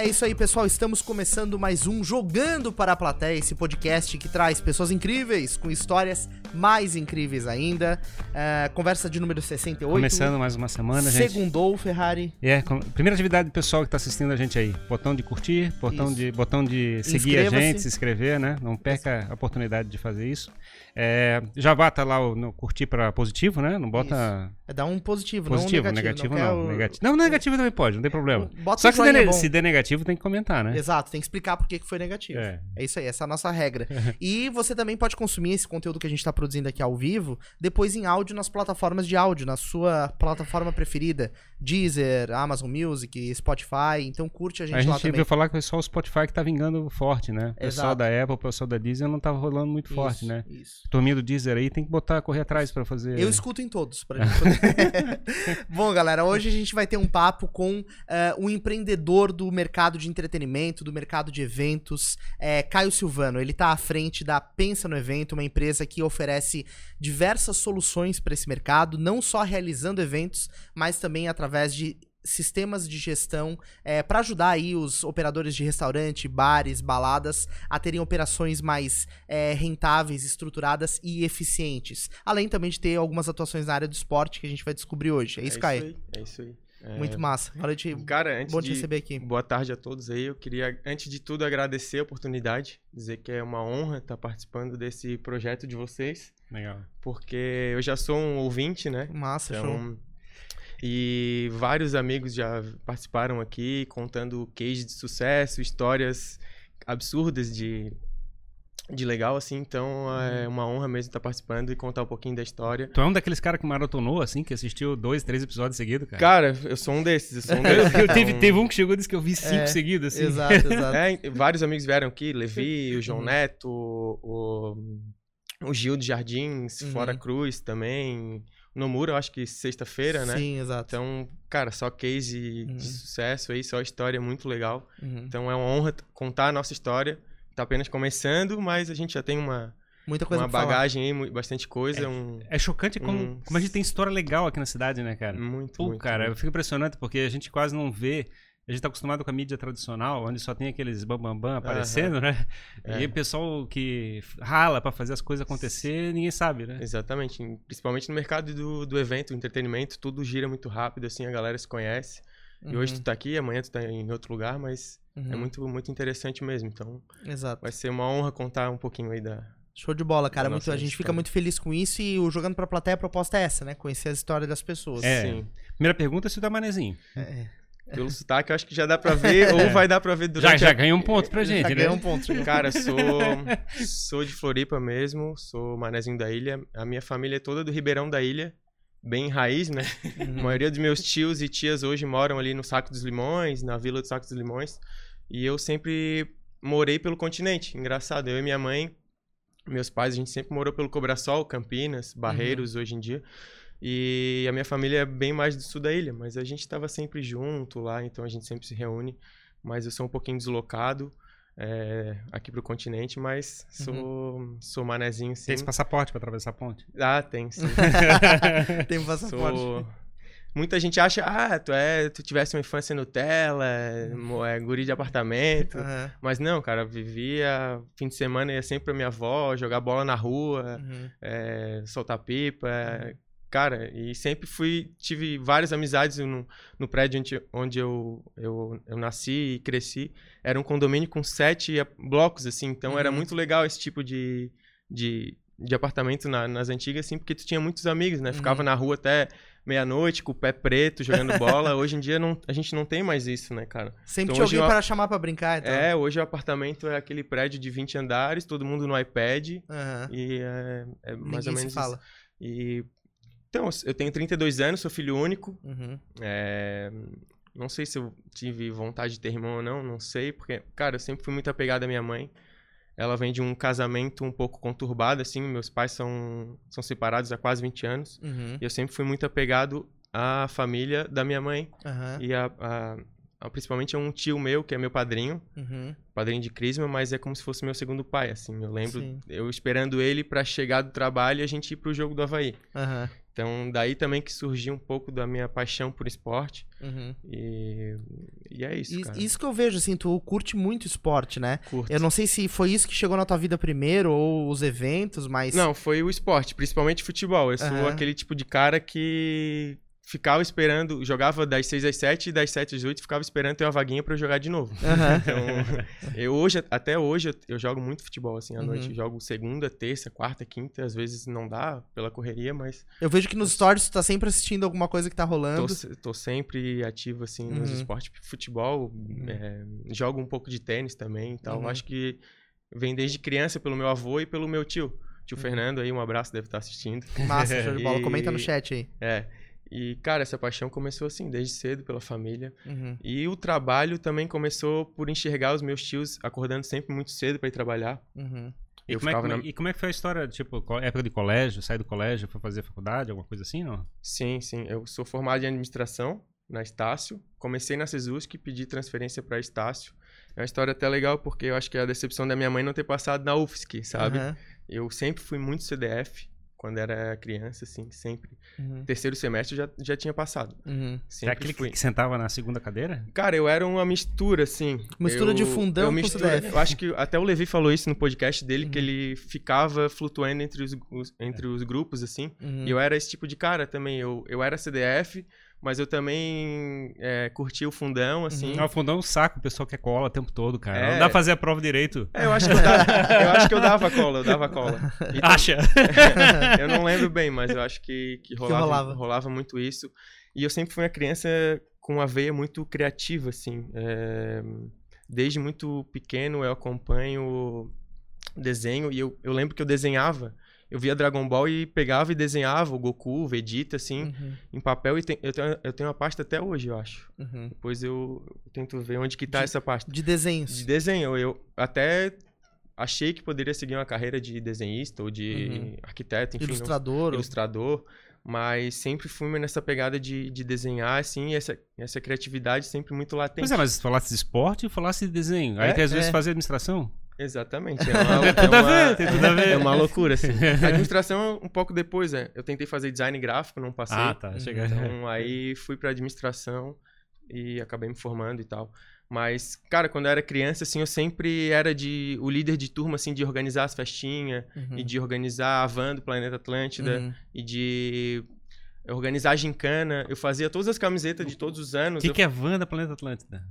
É isso aí, pessoal. Estamos começando mais um Jogando para a Plateia, esse podcast que traz pessoas incríveis com histórias mais incríveis ainda. É, conversa de número 68. Começando mais uma semana, gente. Segundou, Ferrari. É, com- primeira atividade do pessoal que tá assistindo a gente aí. Botão de curtir, botão Isso. de, botão de seguir a gente, se inscrever, né? Não perca a oportunidade de fazer isso. É, já bata lá o no curtir para positivo, né? Não bota É dar um positivo, positivo, não um negativo, quer não. o- Negativo. Não, negativo também pode, não tem problema. Bota Só que se der, bom. se der negativo, tem que comentar, né? Exato, tem que explicar por que foi negativo. É. É isso aí, essa é a nossa regra. e você também pode consumir esse conteúdo que a gente está produzindo aqui ao vivo, depois em áudio nas plataformas de áudio, na sua plataforma preferida. Deezer, Amazon Music, Spotify. Então curte a gente, A lá gente também. ouviu falar que foi só o Spotify que tá vingando forte, né? O pessoal Exato. da Apple, o pessoal da Deezer não tava rolando muito forte, Isso, né? Isso. Turminha do Deezer aí tem que botar, correr atrás pra fazer. Eu escuto em todos. Pra gente poder- Bom, galera, hoje a gente vai ter um papo com eh, um empreendedor do mercado de entretenimento, do mercado de eventos, eh, Caio Silvano. Ele está à frente da Pensa no Evento, uma empresa que oferece diversas soluções para esse mercado, não só realizando eventos, mas também através de sistemas de gestão para ajudar aí os operadores de restaurante, bares, baladas a terem operações mais é, rentáveis, estruturadas e eficientes. Além também de ter algumas atuações na área do esporte que a gente vai descobrir hoje. É isso, Caio? aí, É isso aí. É, Muito massa. Valeu te... Cara, antes Bom te de... receber aqui. Boa tarde a todos aí. Eu queria, antes de tudo, agradecer a oportunidade, dizer que é uma honra estar participando desse projeto de vocês, Legal. porque eu já sou um ouvinte, né? Massa, show. Então, e vários amigos já participaram aqui contando case de sucesso, histórias absurdas de, de legal, assim. Então é uma honra mesmo estar participando e contar um pouquinho da história. Tu é um daqueles caras que maratonou, assim, que assistiu dois, três episódios seguidos, cara? Cara, eu sou um desses, eu sou um Eu, desses. eu teve, Então, teve um que chegou e disse que eu vi cinco É, seguidos, assim. Exato, exato. É, vários amigos vieram aqui, Levi, o João Uhum. Neto, o, o Gil de Jardins, Uhum. Fora Cruz também. Nomura, eu acho que sexta-feira, né? Sim, exato. Então, cara, só case Uhum. de sucesso aí, só história muito legal. Uhum. Então é uma honra contar a nossa história. Tá apenas começando, mas a gente já tem uma, Muita coisa uma pra falar. bagagem aí, bastante coisa. Um, É chocante como, Hum. como a gente tem história legal aqui na cidade, né, cara? muito, Pô, muito. cara, eu muito. fico impressionante porque a gente quase não vê. A gente tá acostumado com a mídia tradicional, onde só tem aqueles bambambam aparecendo, né? É. E o pessoal que rala pra fazer as coisas acontecer, ninguém sabe, né? Exatamente. Principalmente no mercado do, do evento, entretenimento, tudo gira muito rápido, assim, a galera se conhece. E hoje tu tá aqui, amanhã tu tá em outro lugar, mas Uhum. é muito, muito interessante mesmo. Então, Exato. vai ser uma honra contar um pouquinho aí da. Show de bola, cara. Muito, a gente fica muito feliz com isso e o Jogando pra Plateia, a proposta é essa, né? Conhecer a história das pessoas. É. Sim. Primeira pergunta é se o da Manezinho. É. Pelo sotaque, eu acho que já dá pra ver, ou vai dar pra ver Já, durante já a... ganha um ponto pra gente, Já né? ganhou um ponto. já ganhou. Cara, sou, sou de Floripa mesmo, sou manezinho da ilha. A minha família é toda do Ribeirão da Ilha, bem raiz, né? A Uhum. maioria dos meus tios e tias hoje moram ali no Saco dos Limões, na Vila do Saco dos Limões. E eu sempre morei pelo continente. Engraçado, eu e minha mãe, meus pais, a gente sempre morou pelo Cobrasol, Campinas, Barreiros hoje em dia. E a minha família é bem mais do sul da ilha, mas a gente estava sempre junto lá, então a gente sempre se reúne. Mas eu sou um pouquinho deslocado é, aqui pro continente, mas sou, sou manezinho sim. Tem esse passaporte pra atravessar a ponte. Ah, tem sim. Tem um passaporte. Sou... Muita gente acha, ah, tu é, tu tivesse uma infância Nutella, é, guri de apartamento. Aham. Mas não, cara, vivia fim de semana ia sempre pra minha avó, jogar bola na rua, Uhum. é, soltar pipa. Cara, e sempre fui, tive várias amizades no, no prédio onde, onde eu, eu, eu nasci e cresci. Era um condomínio com sete blocos, assim, então era Uhum. muito legal esse tipo de, de, de apartamento na- nas antigas, assim, porque tu tinha muitos amigos, né? Ficava Uhum. na rua até meia-noite com o pé preto, jogando bola. Hoje em dia não, a gente não tem mais isso, né, cara? Sempre Então tinha alguém para chamar pra brincar então. É, hoje o apartamento é aquele prédio de 20 andares, todo mundo no iPad. Aham. E é, é mais Ninguém ou se menos fala. isso. E então, eu tenho 32 anos, sou filho único. Uhum. É, não sei se eu tive vontade de ter irmão ou não, não sei, porque, cara, eu sempre fui muito apegado à minha mãe. Ela vem de um casamento um pouco conturbado, assim. Meus pais são, são separados há quase 20 anos. Uhum. E eu sempre fui muito apegado à família da minha mãe. Aham. E a, a- a- principalmente a um tio meu, que é meu padrinho Uhum. padrinho de crisma, mas é como se fosse meu segundo pai, assim. Eu lembro Sim. eu esperando ele pra chegar do trabalho e a gente ir pro jogo do Havaí. Aham. Então, daí também que surgiu um pouco da minha paixão por esporte. Uhum. E, e é isso, cara. Isso que eu vejo, assim, tu curte muito esporte, né? Curto. Eu não sei se foi isso que chegou na tua vida primeiro, ou os eventos, mas. Não, foi o esporte, principalmente futebol. Eu sou Aham. aquele tipo de cara que ficava esperando, jogava das 6 às 7 e das 7 às 8 ficava esperando ter uma vaguinha pra eu jogar de novo. Aham. Então, eu hoje, até hoje, eu, eu jogo muito futebol, assim, à Uhum. noite. Eu jogo segunda, terça, quarta, quinta. Às vezes não dá pela correria, mas Eu vejo que nos stories tu tá sempre assistindo alguma coisa que tá tô, rolando. se- tô sempre ativo, assim, nos Uhum. esportes. Futebol, é, jogo um pouco de tênis também. Então, Uhum. acho que vem desde criança pelo meu avô e pelo meu tio. Tio Uhum. Fernando aí, um abraço, deve estar assistindo. Massa, show de bola. Comenta no chat aí. É. E, cara, essa paixão começou assim, desde cedo, pela família. Uhum. E o trabalho também começou por enxergar os meus tios acordando sempre muito cedo pra ir trabalhar. Uhum. E Eu como, é, na- e como é que foi a história, tipo, época de colégio, sair do colégio, foi fazer faculdade, alguma coisa assim, não? Sim, sim. Eu sou formado em administração na Estácio. Comecei na Cesusc, pedi transferência pra Estácio. É uma história até legal porque eu acho que é a decepção da minha mãe não ter passado na UFSC, sabe? Aham. Eu sempre fui muito CDF quando era criança, assim, sempre. Uhum. Terceiro semestre eu já, já tinha passado. Uhum. É aquele fui. que sentava na segunda cadeira? Cara, eu era uma mistura, assim. Mistura Eu- de fundão eu mistura- CDF. Eu acho que até o Levi falou isso no podcast dele, que Uhum. ele ficava flutuando entre os, os- entre os grupos, assim. Uhum. E eu era esse tipo de cara também. Eu, eu era CDF, mas eu também é, curtia o fundão, assim. Não, fundão é um saco, o pessoal quer cola o tempo todo, cara. É. Não dá pra fazer a prova direito. É, eu acho que eu dava, eu acho que eu dava cola, eu dava cola. E Acha? eu não lembro bem, mas eu acho que, que, rolava, rolava. rolava. muito isso. E eu sempre fui uma criança com uma veia muito criativa, assim. É, Desde muito pequeno eu acompanho desenho e eu, eu lembro que eu desenhava. Eu via Dragon Ball e pegava e desenhava o Goku, o Vegeta, assim, Uhum. em papel. E tem- eu, tenho, eu tenho uma pasta até hoje, eu acho. Uhum. Depois eu, eu tento ver onde que tá De- essa pasta. De desenhos. De desenho, eu até achei que poderia seguir uma carreira de desenhista ou de Uhum. arquiteto, enfim, não- Ilustrador. ou- ilustrador, mas sempre fui nessa pegada de, de desenhar, assim, e essa, essa criatividade sempre muito latente. Pois é, mas falasse de esporte e falasse de desenho. Aí É, tem às vezes é. fazer administração. Exatamente. É uma, é tudo a uma- ver, tem tudo a ver. É uma loucura, assim. A administração um pouco depois, né? Eu tentei fazer design gráfico, não passei. Ah, tá. Chega... Então aí fui pra administração e acabei me formando e tal. Mas, cara, quando eu era criança, assim, eu sempre era de o líder de turma, assim, de organizar as festinhas Uhum. e de organizar a van do Planeta Atlântida Uhum. e de organizar a gincana. Eu fazia todas as camisetas de todos os O anos. que, Eu- que é van da Planeta Atlântida?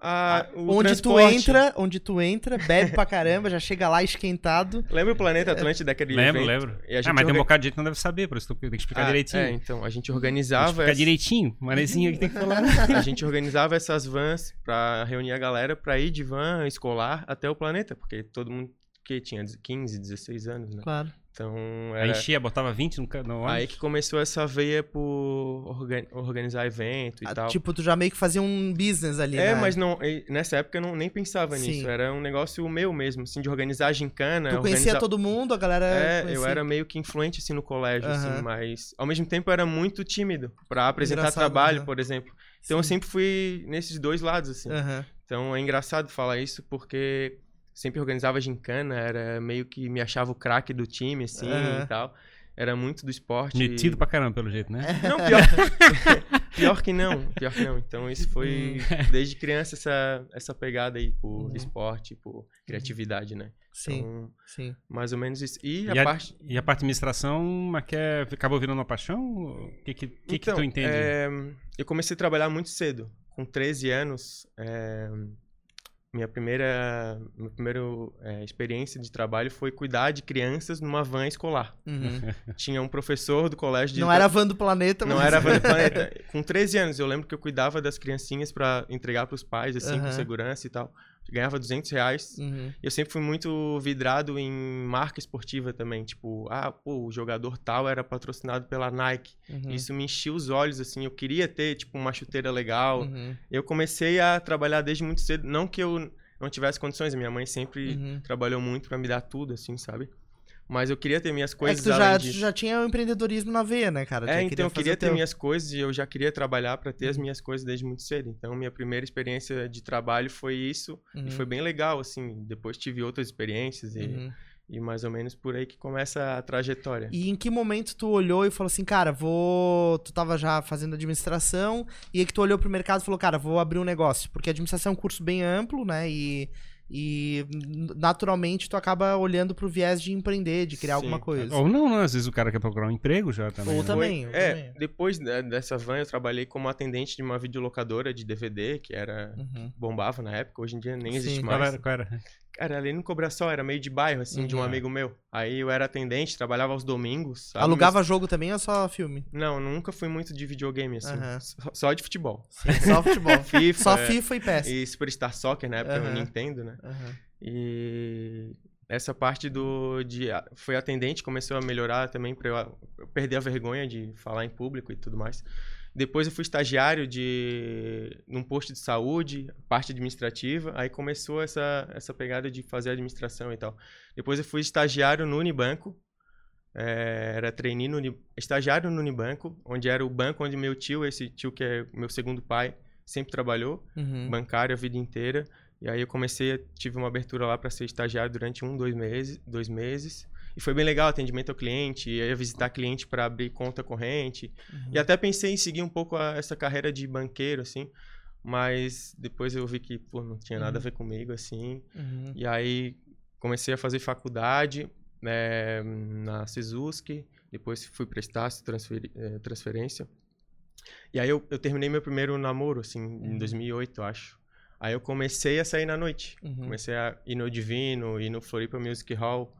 Ah, o Onde tu entra, onde tu entra, bebe pra caramba, já chega lá esquentado. Lembra o Planeta Atlântida daquele Lembro, evento? lembro. A Ah, mas tem um bocado de gente que não deve saber, por isso tem que explicar Ah, direitinho. É, então, a gente Tem que organizava explicar essa- direitinho. Manezinho que tem que falar. a gente organizava essas vans pra reunir a galera pra ir de van escolar até o planeta, porque todo mundo que tinha 15, 16 anos, né? Claro. Então, Aí era enchia, botava 20 no, no ônibus. aí que começou essa veia por orga- organizar evento e Ah, tal. Tipo, tu já meio que fazia um business ali, É, né? mas não, nessa época eu não, nem pensava Sim. nisso. Era um negócio meu mesmo, assim, de organizar a gincana. Tu conhecia organizar... todo mundo, a galera É, conhecia. eu era meio que influente, assim, no colégio, Aham. assim, mas ao mesmo tempo eu era muito tímido pra apresentar Engraçado, trabalho, aham. por exemplo. Então eu Sim. sempre fui nesses dois lados, assim. Aham. Então é engraçado falar isso porque sempre organizava gincana, era meio que me achava o craque do time, assim, Aham. e tal. Era muito do esporte. Metido pra caramba, pelo jeito, né? Não, pior... pior que não, pior que não. Então isso foi desde criança essa, essa pegada aí por esporte, por criatividade, né? Sim, Então, sim. mais ou menos isso. E, E a a, parte... e a parte de administração, que é- acabou virando uma paixão? O que que, que, que Então, tu entende? é, eu comecei a trabalhar muito cedo. Com 13 anos, é, minha primeira, minha primeira é, experiência de trabalho foi cuidar de crianças numa van escolar. Uhum. Tinha um professor do colégio de Não era a van do planeta, não mas... era van do planeta. Com 13 anos, eu lembro que eu cuidava das criancinhas pra entregar pros pais, assim, com Aham. segurança e tal. Ganhava 200 reais. Uhum. Eu sempre fui muito vidrado em marca esportiva também. Tipo, ah, pô, o jogador tal era patrocinado pela Nike. Uhum. Isso me enchia os olhos, assim. Eu queria ter, tipo, uma chuteira legal. Uhum. Eu comecei a trabalhar desde muito cedo. Não que eu não tivesse condições. Minha mãe sempre Uhum. trabalhou muito pra me dar tudo, assim, sabe? Mas eu queria ter minhas É que coisas tu já, já tinha o empreendedorismo na veia, né, cara? É, então eu queria ter teu. minhas coisas e eu já queria trabalhar pra ter as minhas coisas desde muito cedo. Então, minha primeira experiência de trabalho foi isso Uhum. e foi bem legal, assim. Depois tive outras experiências e, Uhum. E mais ou menos por aí que começa a trajetória. E em que momento tu olhou e falou assim, cara, vou. Tu tava já fazendo administração, e aí que tu olhou pro mercado e falou, cara, vou abrir um negócio. Porque administração é um curso bem amplo, né? E. E naturalmente tu acaba olhando pro viés de empreender, de criar Sim. alguma coisa. Ou não, né? Às vezes o cara quer procurar um emprego já também. Ou né? também. Foi- eu é, também. depois né, dessa van eu trabalhei como atendente de uma videolocadora de DVD, que era Uhum. bombava na época, hoje em dia nem Sim. existe Qual mais. era, qual era? Cara, ali no Cobraçol era meio de bairro, assim, de um Uhum. amigo meu. Aí eu era atendente, trabalhava aos domingos. sabe? Alugava jogo também ou só filme? Mas- Não, nunca fui muito de videogame, assim. Aham. Só, só de futebol. Sim, só futebol. FIFA. só é, FIFA e PES. E Superstar Soccer, na época, Aham. no Nintendo, né? Aham. E essa parte do de foi atendente começou a melhorar também para eu, eu perder a vergonha de falar em público e tudo mais. Depois eu fui estagiário de num posto de saúde, parte administrativa, aí começou essa essa pegada de fazer administração e tal. Depois eu fui estagiário no Unibanco. eh, era trainee no estagiário no Unibanco, onde era o banco onde meu tio, esse tio que é meu segundo pai, sempre trabalhou Uhum. bancário a vida inteira. E aí eu comecei, tive uma abertura lá para ser estagiário durante um, dois meses, dois meses. E foi bem legal, atendimento ao cliente, ia visitar cliente para abrir conta corrente. Uhum. E até pensei em seguir um pouco a- essa carreira de banqueiro, assim. Mas depois eu vi que, pô, não tinha nada a ver comigo, assim. Uhum. E aí comecei a fazer faculdade né, na Sesusk, depois fui para Estácio, eh, transferência. E aí eu, eu terminei meu primeiro namoro, assim, em Uhum. 2008, eu acho. Aí eu comecei a sair na noite. Uhum. Comecei a ir no Divino, ir no Floripa Music Hall,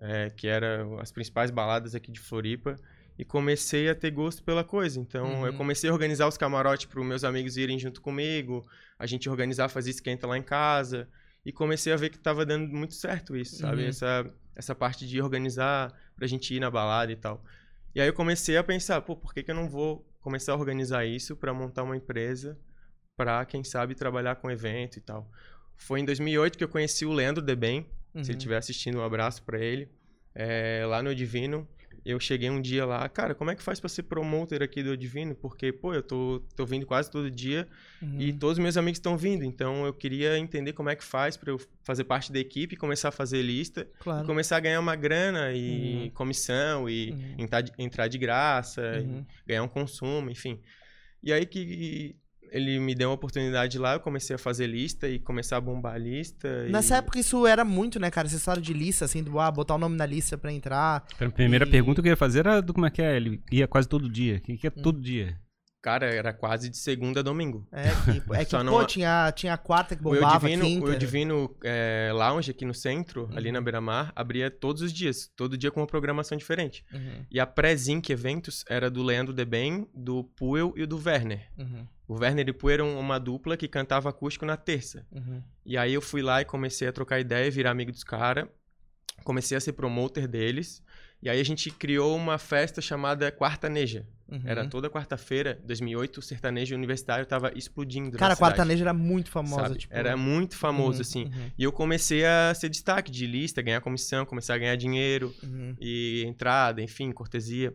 eh, que eram as principais baladas aqui de Floripa. E comecei a ter gosto pela coisa. Então, eu Uhum. comecei a organizar os camarotes para os meus amigos irem junto comigo. A gente organizar, fazer esquenta lá em casa. E comecei a ver que tava dando muito certo isso, sabe? Uhum. Essa, essa parte de organizar pra gente ir na balada e tal. E aí eu comecei a pensar, pô, por que, que eu não vou começar a organizar isso pra montar uma empresa pra, quem sabe, trabalhar com evento e tal. Foi em 2008 que eu conheci o Leandro Debem, se ele Uhum. estiver assistindo, um abraço pra ele. É, lá no Divino, eu cheguei um dia lá, cara, como é que faz pra ser promoter aqui do Divino? Porque, pô, eu tô, tô vindo quase todo dia Uhum. e todos os meus amigos estão vindo, então eu queria entender como é que faz pra eu fazer parte da equipe, começar a fazer lista, Claro. e começar a ganhar uma grana e Uhum. comissão e Uhum. entrar, de, entrar de graça, e Uhum. ganhar um consumo, enfim. E aí que ele me deu uma oportunidade lá, eu comecei a fazer lista e começar a bombar a lista. e- Nessa época isso era muito, né, cara? Essa história de lista, assim, do ah, botar o nome na lista pra entrar. A primeira E- pergunta que eu ia fazer era do como é que é. Ele ia quase todo dia. O que, que é Hum. todo dia? Cara, era quase de segunda a domingo. É que, é que pô, não- tinha, tinha a quarta que O Eu bombava, a Divino, quinta. o Eu Divino é, Lounge aqui no centro, ali Uhum. na Beira-Mar, abria todos os dias, todo dia com uma programação diferente. Uhum, E a pré-Zinc Eventos era do Leandro Debem, do Puel e do Werner. uhum, O Werner e o Puel eram uma dupla que cantava acústico na terça. uhum. E aí eu fui lá e comecei a trocar ideia, virar amigo dos caras. Comecei a ser promoter deles. E aí a gente criou uma festa chamada Quartaneja. uhum. Era toda quarta-feira, 2008, o sertanejo universitário tava explodindo Cara, a Quartaneja era muito famosa, tipo. Era muito famoso, uhum, assim. uhum, E eu comecei a ser destaque de lista, ganhar comissão, começar a ganhar dinheiro uhum, e entrada, enfim, cortesia.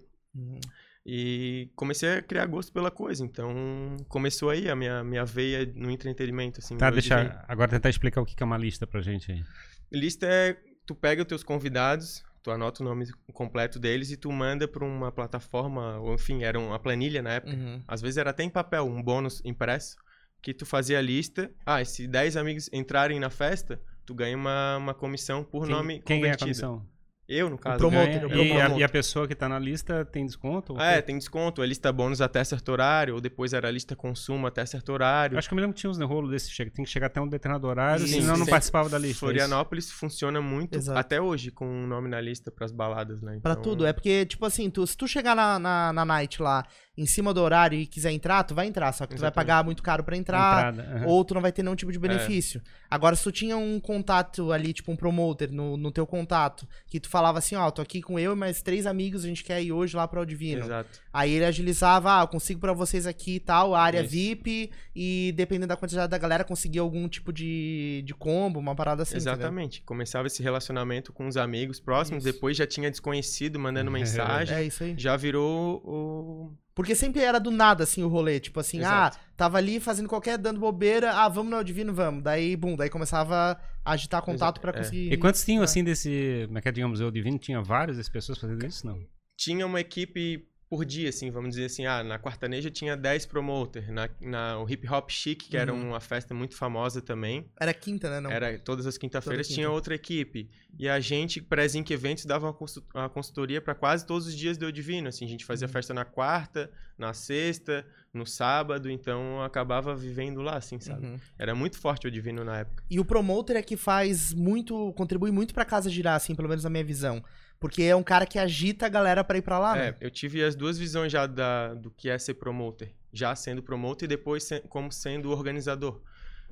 E comecei a criar gosto pela coisa. Então, começou aí a minha, minha veia no entretenimento, assim. Tá, deixa. divino. Agora tentar explicar o que é uma lista pra gente aí. Lista é, tu pega os teus convidados, tu anota o nome completo deles e tu manda pra uma plataforma, ou enfim, era uma planilha na época. Uhum. Às vezes era até em papel, um bônus impresso, que tu fazia a lista. Ah, e se 10 amigos entrarem na festa, tu ganha uma, uma comissão por Quem, nome quem ganha a convertido. comissão? Eu, no caso. promotor, Ganha, o e, a, e a pessoa que tá na lista tem desconto? É, tem desconto. A lista bônus até certo horário, ou depois era a lista consumo até certo horário. Acho que eu me lembro que tinha uns rolo desse. chega- Tem que chegar até um determinado horário, Sim, senão não participava da lista. é? Florianópolis funciona muito, Exato. até hoje, com o nome na lista pras baladas, né? Pra Então, tudo. É porque, tipo assim, tu, se tu chegar na, na, na night lá em cima do horário e quiser entrar, tu vai entrar. Só que tu vai pagar muito caro pra entrar. Entrada. Ou tu não vai ter nenhum tipo de É. benefício. Agora, se tu tinha um contato ali, tipo um promoter no, no teu contato, que tu falava assim, ó, tô aqui com eu e mais três amigos, a gente quer ir hoje lá pra o Divino. Exato. Aí ele agilizava, ah, eu consigo pra vocês aqui e tal, área Isso. VIP, e dependendo da quantidade da galera, conseguir algum tipo de, de combo, uma parada assim. entendeu? Exatamente. Começava esse relacionamento com os amigos próximos, Isso. depois já tinha desconhecido mandando mensagem. É isso aí. Já virou o, Porque sempre era do nada, assim, o rolê. Tipo assim, Exato. ah, tava ali fazendo qualquer, dando bobeira, ah, vamos no Divino, vamos. Daí, bum, daí começava a agitar contato pra é. conseguir... E quantos tinham, Ah. assim, desse. Como é que é, digamos, o Divino? Tinha várias dessas pessoas fazendo isso? Não. Tinha uma equipe por dia, assim, vamos dizer assim, ah, na Quartaneja tinha 10 promoters, na, na o Hip Hop Chic, que era Uhum. uma festa muito famosa também, Era quinta, né? Não. era todas as quinta-feiras Toda tinha quinta. outra equipe. E a gente, pré-Zinc Eventos, dava uma, consu- uma consultoria para quase todos os dias do Eu Divino, assim, a gente fazia Uhum. festa na quarta, na sexta, no sábado, então acabava vivendo lá, assim, sabe? Uhum. Era muito forte o Divino na época. E o promoter é que faz muito, contribui muito pra casa girar, assim, pelo menos na minha visão. Porque é um cara que agita a galera pra ir pra lá, É, né? eu tive as duas visões já da, do que é ser promoter. Já sendo promoter e depois se- como sendo organizador.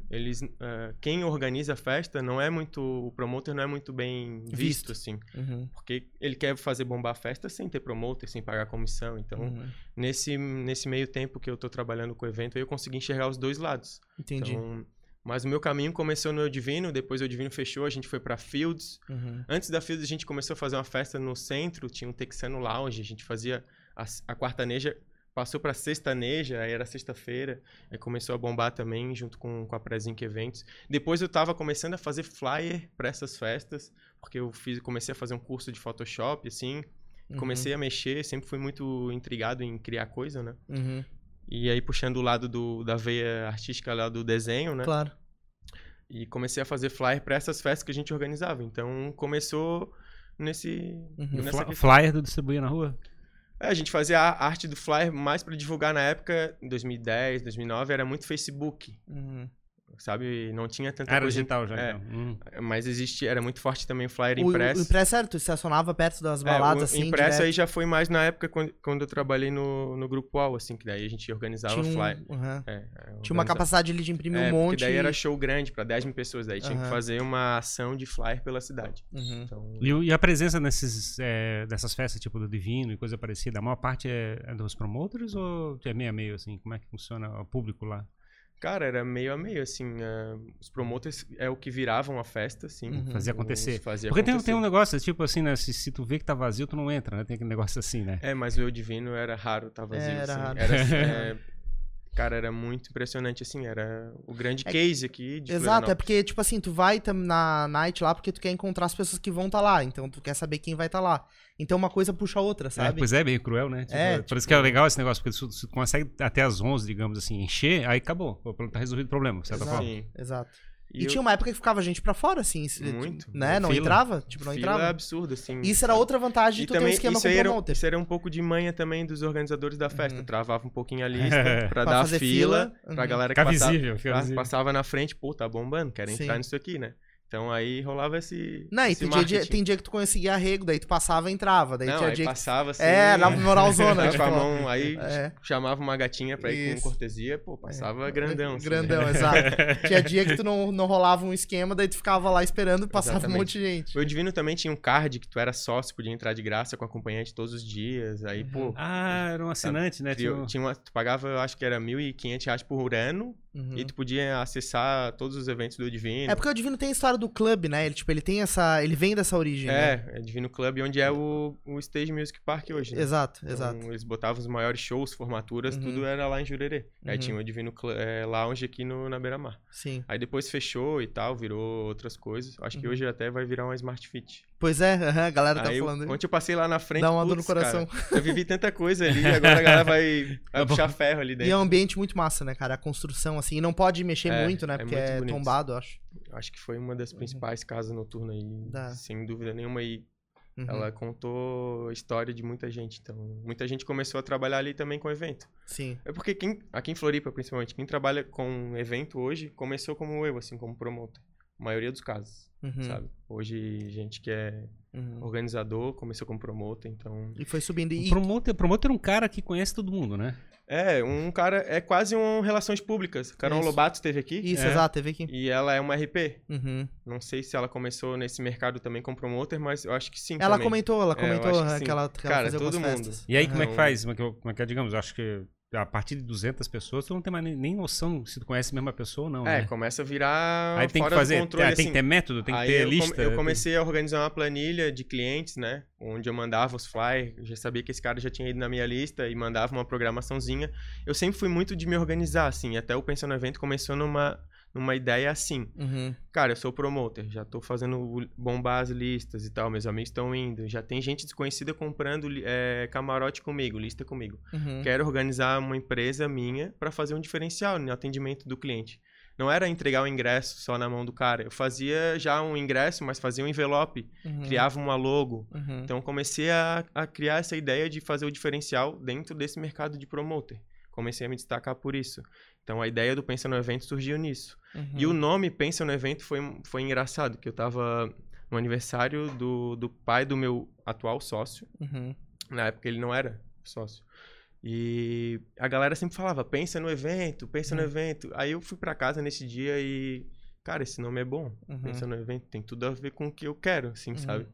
Eles, eh, quem organiza a festa não é muito, o promoter não é muito bem visto, Visto. assim, Uhum. porque ele quer fazer bombar a festa sem ter promoter, sem pagar comissão. Então, Uhum. nesse, nesse meio tempo que eu tô trabalhando com o evento, eu consegui enxergar os dois lados. Entendi. Então, mas o meu caminho começou no Eu Divino, depois o Eu Divino fechou, a gente foi pra Fields, Uhum. Antes da Fields, a gente começou a fazer uma festa no centro, tinha um Texano Lounge, a gente fazia a, a quartaneja, passou pra sextaneja, aí era sexta-feira, aí começou a bombar também, junto com, com a Prezinc Eventos. Depois eu tava começando a fazer flyer pra essas festas, porque eu fiz, comecei a fazer um curso de Photoshop, assim, Uhum. comecei a mexer, sempre fui muito intrigado em criar coisa, né? Uhum. E aí puxando o lado do, da veia artística lá do desenho, né? Claro. E comecei a fazer flyer pra essas festas que a gente organizava. Então começou nesse. Uhum. Flyer do distribuir na rua? É, a gente fazia a arte do flyer mais pra divulgar na época, em 2010, 2009, era muito Facebook, Uhum. Sabe? Não tinha tanta Era coisa. digital já. é. então. Hum. Mas existia, era muito forte também o flyer O, impresso. o impresso era, tu estacionava perto das É, baladas, o assim, impresso direto. aí já foi mais na época quando, quando eu trabalhei no, no Grupo UOL, assim, que daí a gente organizava Tinha, um, flyer. uhum. É, é, Tinha uma capacidade ali de imprimir é, um porque monte. daí era show grande pra 10 mil pessoas, daí tinha Aham. que fazer uma ação de flyer pela cidade. Uhum. Então, E, e a presença nesses, é, dessas festas, tipo do Divino e coisa parecida, a maior parte é, é dos promoters ou é meio a meio, assim? Como é que funciona o público lá? Cara, era meio a meio, assim. eh, os promoters é o que viravam a festa, assim. Uhum. Fazia acontecer. Fazia Porque tem, acontecer. tem um negócio, tipo assim, né? Se, se tu vê que tá vazio, tu não entra, né? Tem aquele negócio assim, né? É, mas o Eu Divino era raro, tá vazio, É, era assim. raro. Era, é, cara, era muito impressionante, assim. Era o grande É- case aqui de Exato, é porque, tipo assim, tu vai tam- na night lá porque tu quer encontrar as pessoas que vão estar lá. Então tu quer saber quem vai estar lá. Então uma coisa puxa a outra, É, sabe? pois é, meio cruel, né? Tipo, É, por isso que é legal esse negócio, porque se tu, tu consegue até as 11, digamos assim, encher, aí acabou. Tá resolvido o problema, de certa Exato. forma. Sim. Exato. E, E, eu- tinha uma época que ficava gente pra fora, assim. Muito. Né? Não Fila. entrava? Tipo, não fila entrava. absurda, assim. Isso era outra vantagem de tu ter um também, esquema isso com era, isso era um pouco de manha também dos organizadores da festa. Uhum. Travava um pouquinho a lista É. pra, Pra dar fila, fila. pra Uhum. galera que Fica passava, visível, fica visível. passava na frente, pô, tá bombando, quero Sim. entrar nisso aqui, né? Então aí rolava esse. Não, e esse tem dia, tem dia que tu conseguia arrego, daí tu passava e entrava. Daí Não, tinha aí dia que... passava assim. É, na moralzona. tipo, a mão, aí É. chamava uma gatinha pra ir Isso. com cortesia, pô, passava grandão. assim, né? Grandão, exato. Tinha dia que tu não, não rolava um esquema, daí tu ficava lá esperando e passava um Exatamente. monte de gente. O Divino também tinha um card que tu era sócio, podia entrar de graça com acompanhante todos os dias. Aí, pô, Ah, era um assinante, né? criou- Tipo, tinha uma- tu pagava, eu acho que era 1.500 reais por ano Uhum. e tu podia acessar todos os eventos do Divino. É porque o Divino tem a história do clube, né? Ele, tipo, ele tem essa. Ele vem dessa origem. né? É, é Divino Club, onde é o, o Stage Music Park hoje, né? Exato, Então, exato. Eles botavam os maiores shows, formaturas, Uhum. tudo era lá em Jurerê. Aí Uhum. tinha o Divino Cl- eh, Lounge aqui no, na Beira-Mar. Sim. Aí depois fechou e tal, virou outras coisas. Acho que Uhum. hoje até vai virar uma Smart Fit. Pois é, a galera tá Aí falando. quando eu passei lá na frente, Dá uma dor no coração. cara, eu vivi tanta coisa ali, agora a galera vai, vai puxar ferro ali E é dentro. um ambiente muito massa, né, cara? A construção, assim. E não pode mexer É, muito, né? é Porque é bonito. tombado, eu acho. Acho que foi uma das principais casas noturnas aí, Dá. sem dúvida nenhuma. E Uhum. ela contou a história de muita gente. Então, muita gente começou a trabalhar ali também com evento. Sim. É porque quem, aqui em Floripa, principalmente, quem trabalha com evento hoje, começou como eu, assim, como promotor. A maioria dos casos, Uhum. sabe? Hoje, gente que é Uhum. organizador, começou como promotor, então... E foi subindo. o E, promoter, promoter é um cara que conhece todo mundo, né? É, um cara... É quase um Relações Públicas. Carol Isso. Lobato esteve aqui. Isso, É. exato, teve aqui. E ela é uma RP. Uhum. Não sei se ela começou nesse mercado também como promoter, mas eu acho que sim Ela também. comentou, ela É, comentou acho que que ela, que ela Cara, fazia todo mundo. festas. E aí, como é que Então- faz? Como é que, eu- como é que é, digamos, eu acho que a partir de 200 pessoas, tu não tem mais nem, nem noção se tu conhece a mesma pessoa ou não, É, né? começa a virar Aí tem que fazer, controle, tem assim. que ter método, tem que Aí ter eu, lista. eu tem- comecei a organizar uma planilha de clientes, né? Onde eu mandava os flyers, já sabia que esse cara já tinha ido na minha lista e mandava uma programaçãozinha. Eu sempre fui muito de me organizar, assim. Até o Pensa no Evento começou numa, numa ideia assim. Uhum. Cara, eu sou promoter, já tô fazendo bombar as listas e tal, meus amigos estão indo. Já tem gente desconhecida comprando é, camarote comigo, lista comigo. Uhum. Quero organizar uma empresa minha para fazer um diferencial no atendimento do cliente. Não era entregar o ingresso só na mão do cara. Eu fazia já um ingresso, mas fazia um envelope, Uhum. criava uma logo. Uhum. Então comecei a, a criar essa ideia de fazer o diferencial dentro desse mercado de promoter. Comecei a me destacar por isso. Então a ideia do Pensa no Evento surgiu nisso. Uhum. E o nome Pensa no Evento foi, foi engraçado, que eu tava no aniversário do, do pai do meu atual sócio. Uhum. Na época ele não era sócio. E a galera sempre falava, pensa no evento, pensa no Hum. evento. Aí eu fui pra casa nesse dia e, cara, esse nome é bom. Uhum. Pensa no evento, tem tudo a ver com o que eu quero, assim, Uhum. sabe?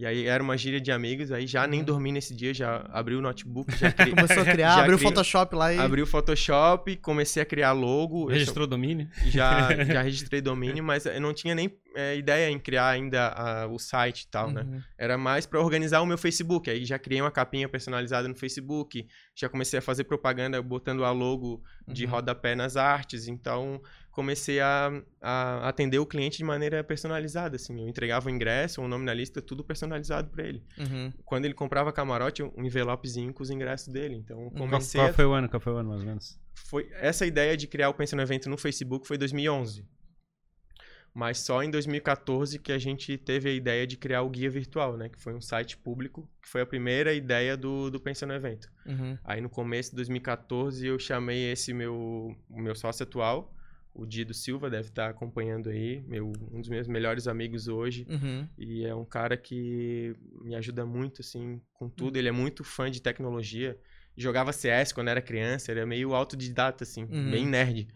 E aí era uma gíria de amigos, aí já nem Uhum. dormi nesse dia, já abri o notebook, já criei, Começou a criar, abriu o Photoshop lá e. abri o Photoshop, comecei a criar logo. Eu Registrou domínio? já, já registrei domínio, mas eu não tinha nem é, ideia em criar ainda a- o site e tal, né? Uhum. Era mais para organizar o meu Facebook. Aí já criei uma capinha personalizada no Facebook, já comecei a fazer propaganda botando a logo de Uhum. rodapé nas artes. Então comecei a, a atender o cliente de maneira personalizada. Assim, eu entregava o ingresso, o nome na lista, tudo personalizado para ele. Uhum. Quando ele comprava camarote, um envelopezinho com os ingressos dele. Então. Qual, comecei qual a foi o ano? Qual foi o ano, mais ou menos? foi essa ideia de criar o Pensa no Evento no Facebook foi 2011. Mas só em 2014 que a gente teve a ideia de criar o Guia Virtual, né? Que foi um site público, que foi a primeira ideia do, do Pensa no Evento. Uhum. Aí no começo de 2014 eu chamei esse meu, meu sócio atual, o Dido Silva, deve estar acompanhando aí, meu, um dos meus melhores amigos hoje. Uhum. E é um cara que me ajuda muito, assim, com tudo. Ele é muito fã de tecnologia. Jogava CS quando era criança, ele é meio autodidata, assim, Uhum. bem nerd.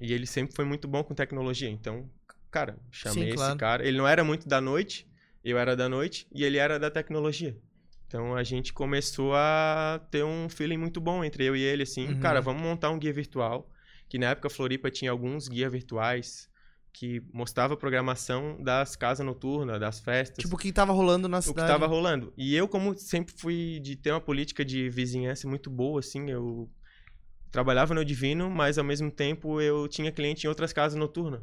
E ele sempre foi muito bom com tecnologia. Então, cara, chamei Sim, esse claro. cara. Ele não era muito da noite, eu era da noite, e ele era da tecnologia. Então a gente começou a ter um feeling muito bom entre eu e ele, assim, Uhum. cara, vamos montar um guia virtual. Que na época Floripa tinha alguns guias virtuais que mostrava a programação das casas noturnas, das festas Tipo, o que tava rolando na o que cidade. estava rolando. E eu, como sempre fui de ter uma política de vizinhança muito boa, assim, eu trabalhava no Divino, mas ao mesmo tempo eu tinha cliente em outras casas noturnas.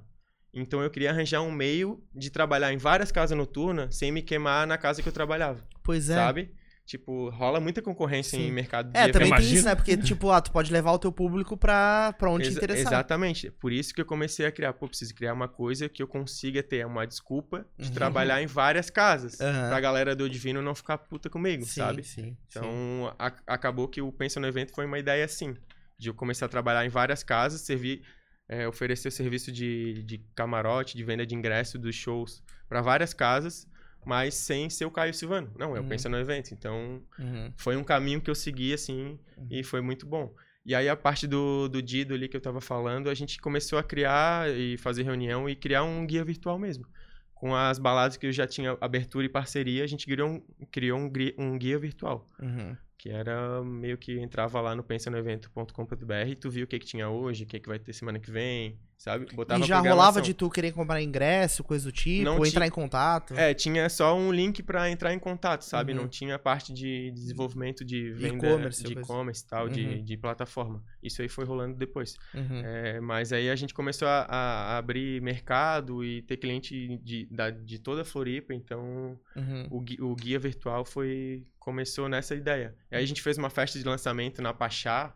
Então eu queria arranjar um meio de trabalhar em várias casas noturnas sem me queimar na casa que eu trabalhava, Pois é. sabe? Tipo, rola muita concorrência Sim. em mercado de É, também tem isso, né? Porque, tipo, ah, tu pode levar o teu público pra, pra onde te Exa- interessar. Exatamente. Por isso que eu comecei a criar. Pô, preciso criar uma coisa que eu consiga ter uma desculpa de Uhum. trabalhar em várias casas. Aham. Pra galera do Divino não ficar puta comigo, Sim, sabe? sim, sim. Então, a- acabou que o Pensa no Evento foi uma ideia assim, de eu começar a trabalhar em várias casas, servir, é, oferecer serviço de, de camarote, de venda de ingresso dos shows para várias casas, mas sem ser o Caio Silvano. Não, o Uhum. Pensa no Evento. Então, Uhum. foi um caminho que eu segui, assim, e foi muito bom. E aí, a parte do, do Dido ali que eu tava falando, a gente começou a criar e fazer reunião e criar um guia virtual mesmo. Com as baladas que eu já tinha abertura e parceria, a gente criou um, criou um, um guia virtual. Uhum. Que era meio que entrava lá no pensanoevento.com.br e tu via o que, que tinha hoje, o que, que vai ter semana que vem, sabe? Botava E já rolava de tu querer comprar ingresso, coisa do tipo, Não ou entrar em contato. É, tinha só um link pra entrar em contato, sabe? Uhum. Não tinha parte de desenvolvimento de venda E-commerce, de e-commerce e tal, de, Uhum. de plataforma. Isso aí foi rolando depois. Uhum. É, mas aí a gente começou a, a abrir mercado e ter cliente de, da, de toda a Floripa, então Uhum. o, o guia virtual foi começou nessa ideia. E aí a gente fez uma festa de lançamento na Pachá,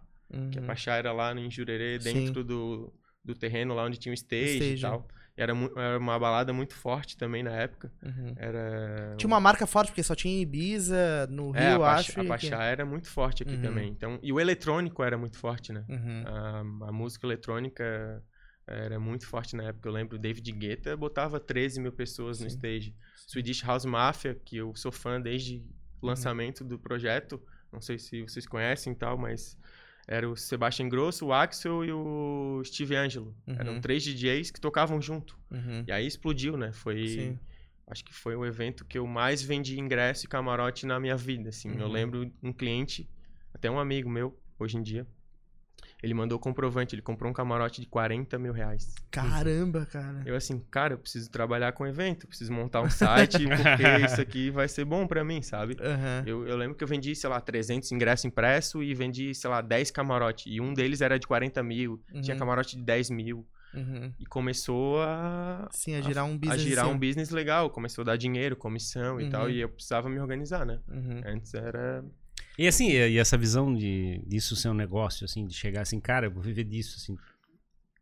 que a Uhum. Pachá era lá no Jurerê, Sim. dentro do, do terreno lá onde tinha o stage, stage. e tal. E era, era uma balada muito forte também na época. Uhum. Era Tinha uma marca forte, porque só tinha Ibiza, no Rio, é, a eu Pachá, acho. a. Pachá era muito forte aqui Uhum. também. Então, e o eletrônico era muito forte, né? Uhum. A, a música eletrônica era muito forte na época. Eu lembro o David Guetta botava 13 mil pessoas no Sim. stage. Swedish House Mafia, que eu sou fã desde o Uhum. lançamento do projeto. Não sei se vocês conhecem e tal, mas era o Sebastian Grosso, o Axel e o Steve Angelo. Uhum. Eram três DJs que tocavam junto. Uhum. E aí explodiu, né? Foi. Sim. Acho que foi o evento que eu mais vendi ingresso e camarote na minha vida, assim. Eu Uhum. lembro um cliente, até um amigo meu, hoje em dia, Ele mandou o comprovante, ele comprou um camarote de 40 mil reais. Caramba, cara. Eu assim, cara, eu preciso trabalhar com evento, preciso montar um site, porque isso aqui vai ser bom pra mim, sabe? Aham. Eu, eu lembro que eu vendi, sei lá, 300 ingressos impresso e vendi, sei lá, 10 camarote. E um deles era de 40 mil, tinha Uhum. camarote de 10 mil. Uhum. E começou a, Sim, a girar um a business. girar assim. um business legal. Começou a dar dinheiro, comissão e Uhum. tal. E eu precisava me organizar, né? Uhum. Antes era. E assim, e essa visão de disso ser um negócio, assim, de chegar assim, cara, eu vou viver disso, assim.